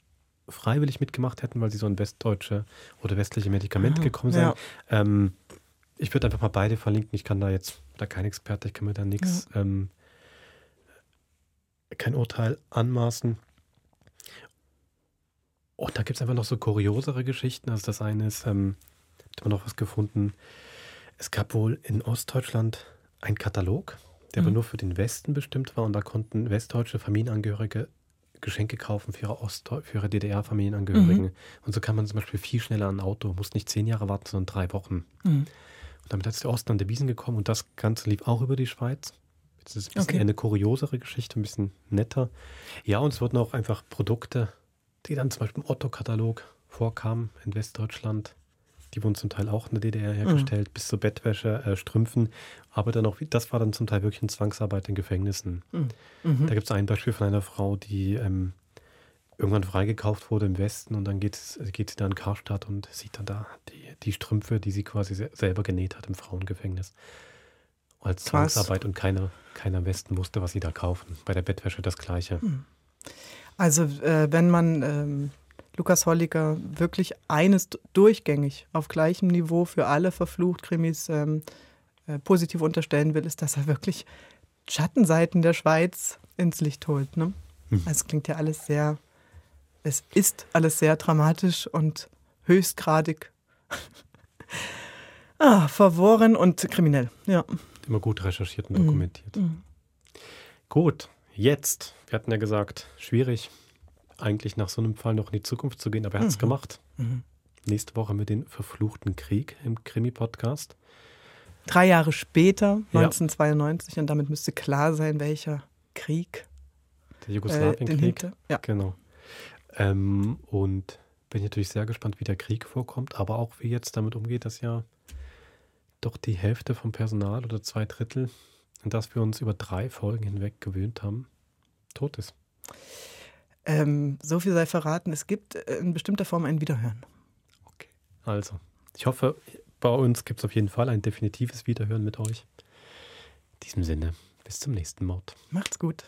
freiwillig mitgemacht hätten, weil sie so an westdeutsche oder westliche Medikamente ah, gekommen sind. Ja. Ähm, ich würde einfach mal beide verlinken. Ich kann da jetzt, da kein Experte, ich kann mir da nichts, ja. ähm, kein Urteil anmaßen. Und da gibt es einfach noch so kuriosere Geschichten. Also das eine ist, ähm, hat man noch was gefunden. Es gab wohl in Ostdeutschland einen Katalog, der mhm. aber nur für den Westen bestimmt war. Und da konnten westdeutsche Familienangehörige Geschenke kaufen für ihre, für ihre DDR-Familienangehörigen. Mhm. Und so kann man zum Beispiel viel schneller ein Auto, muss nicht zehn Jahre warten, sondern drei Wochen. Mhm. Und damit ist der Osten an der Wiesen gekommen und das Ganze lief auch über die Schweiz. Das ist ein bisschen okay. eine kuriosere Geschichte, ein bisschen netter. Ja, und es wurden auch einfach Produkte die dann zum Beispiel im Otto-Katalog vorkamen in Westdeutschland. Die wurden zum Teil auch in der DDR hergestellt, mhm. bis zur Bettwäsche, äh, Strümpfen. Aber dann auch, das war dann zum Teil wirklich eine Zwangsarbeit in Gefängnissen. Mhm. mhm. Da gibt es ein Beispiel von einer Frau, die ähm, irgendwann freigekauft wurde im Westen und dann geht, geht sie da in Karstadt und sieht dann da die, die Strümpfe, die sie quasi selber genäht hat im Frauengefängnis. Als Zwangsarbeit und keiner, keiner im Westen wusste, was sie da kaufen. Bei der Bettwäsche das Gleiche. Mhm.
Also äh, wenn man ähm, Lukas Holliger wirklich eines durchgängig auf gleichem Niveau für alle Verflucht-Krimis ähm, äh, positiv unterstellen will, ist, dass er wirklich Schattenseiten der Schweiz ins Licht holt. Ne? Hm. Also klingt ja alles sehr, es ist alles sehr dramatisch und höchstgradig ah, verworren und kriminell. Ja.
Immer gut recherchiert und dokumentiert. Mhm. Gut, Jetzt, wir hatten ja gesagt, schwierig, eigentlich nach so einem Fall noch in die Zukunft zu gehen, aber er hat es mhm. gemacht. Mhm. Nächste Woche mit den verfluchten Krieg im Krimi-Podcast.
Drei Jahre später, 1992, ja. und damit müsste klar sein, welcher Krieg.
Der Jugoslawienkrieg. Äh, ja. Genau. Ähm, und bin natürlich sehr gespannt, wie der Krieg vorkommt, aber auch wie jetzt damit umgeht, dass ja doch die Hälfte vom Personal oder zwei Drittel und dass wir uns über drei Folgen hinweg gewöhnt haben, tot ist.
Ähm, so viel sei verraten, es gibt in bestimmter Form ein Wiederhören.
Okay. Also, ich hoffe, bei uns gibt es auf jeden Fall ein definitives Wiederhören mit euch. In diesem Sinne, bis zum nächsten Mord.
Macht's gut.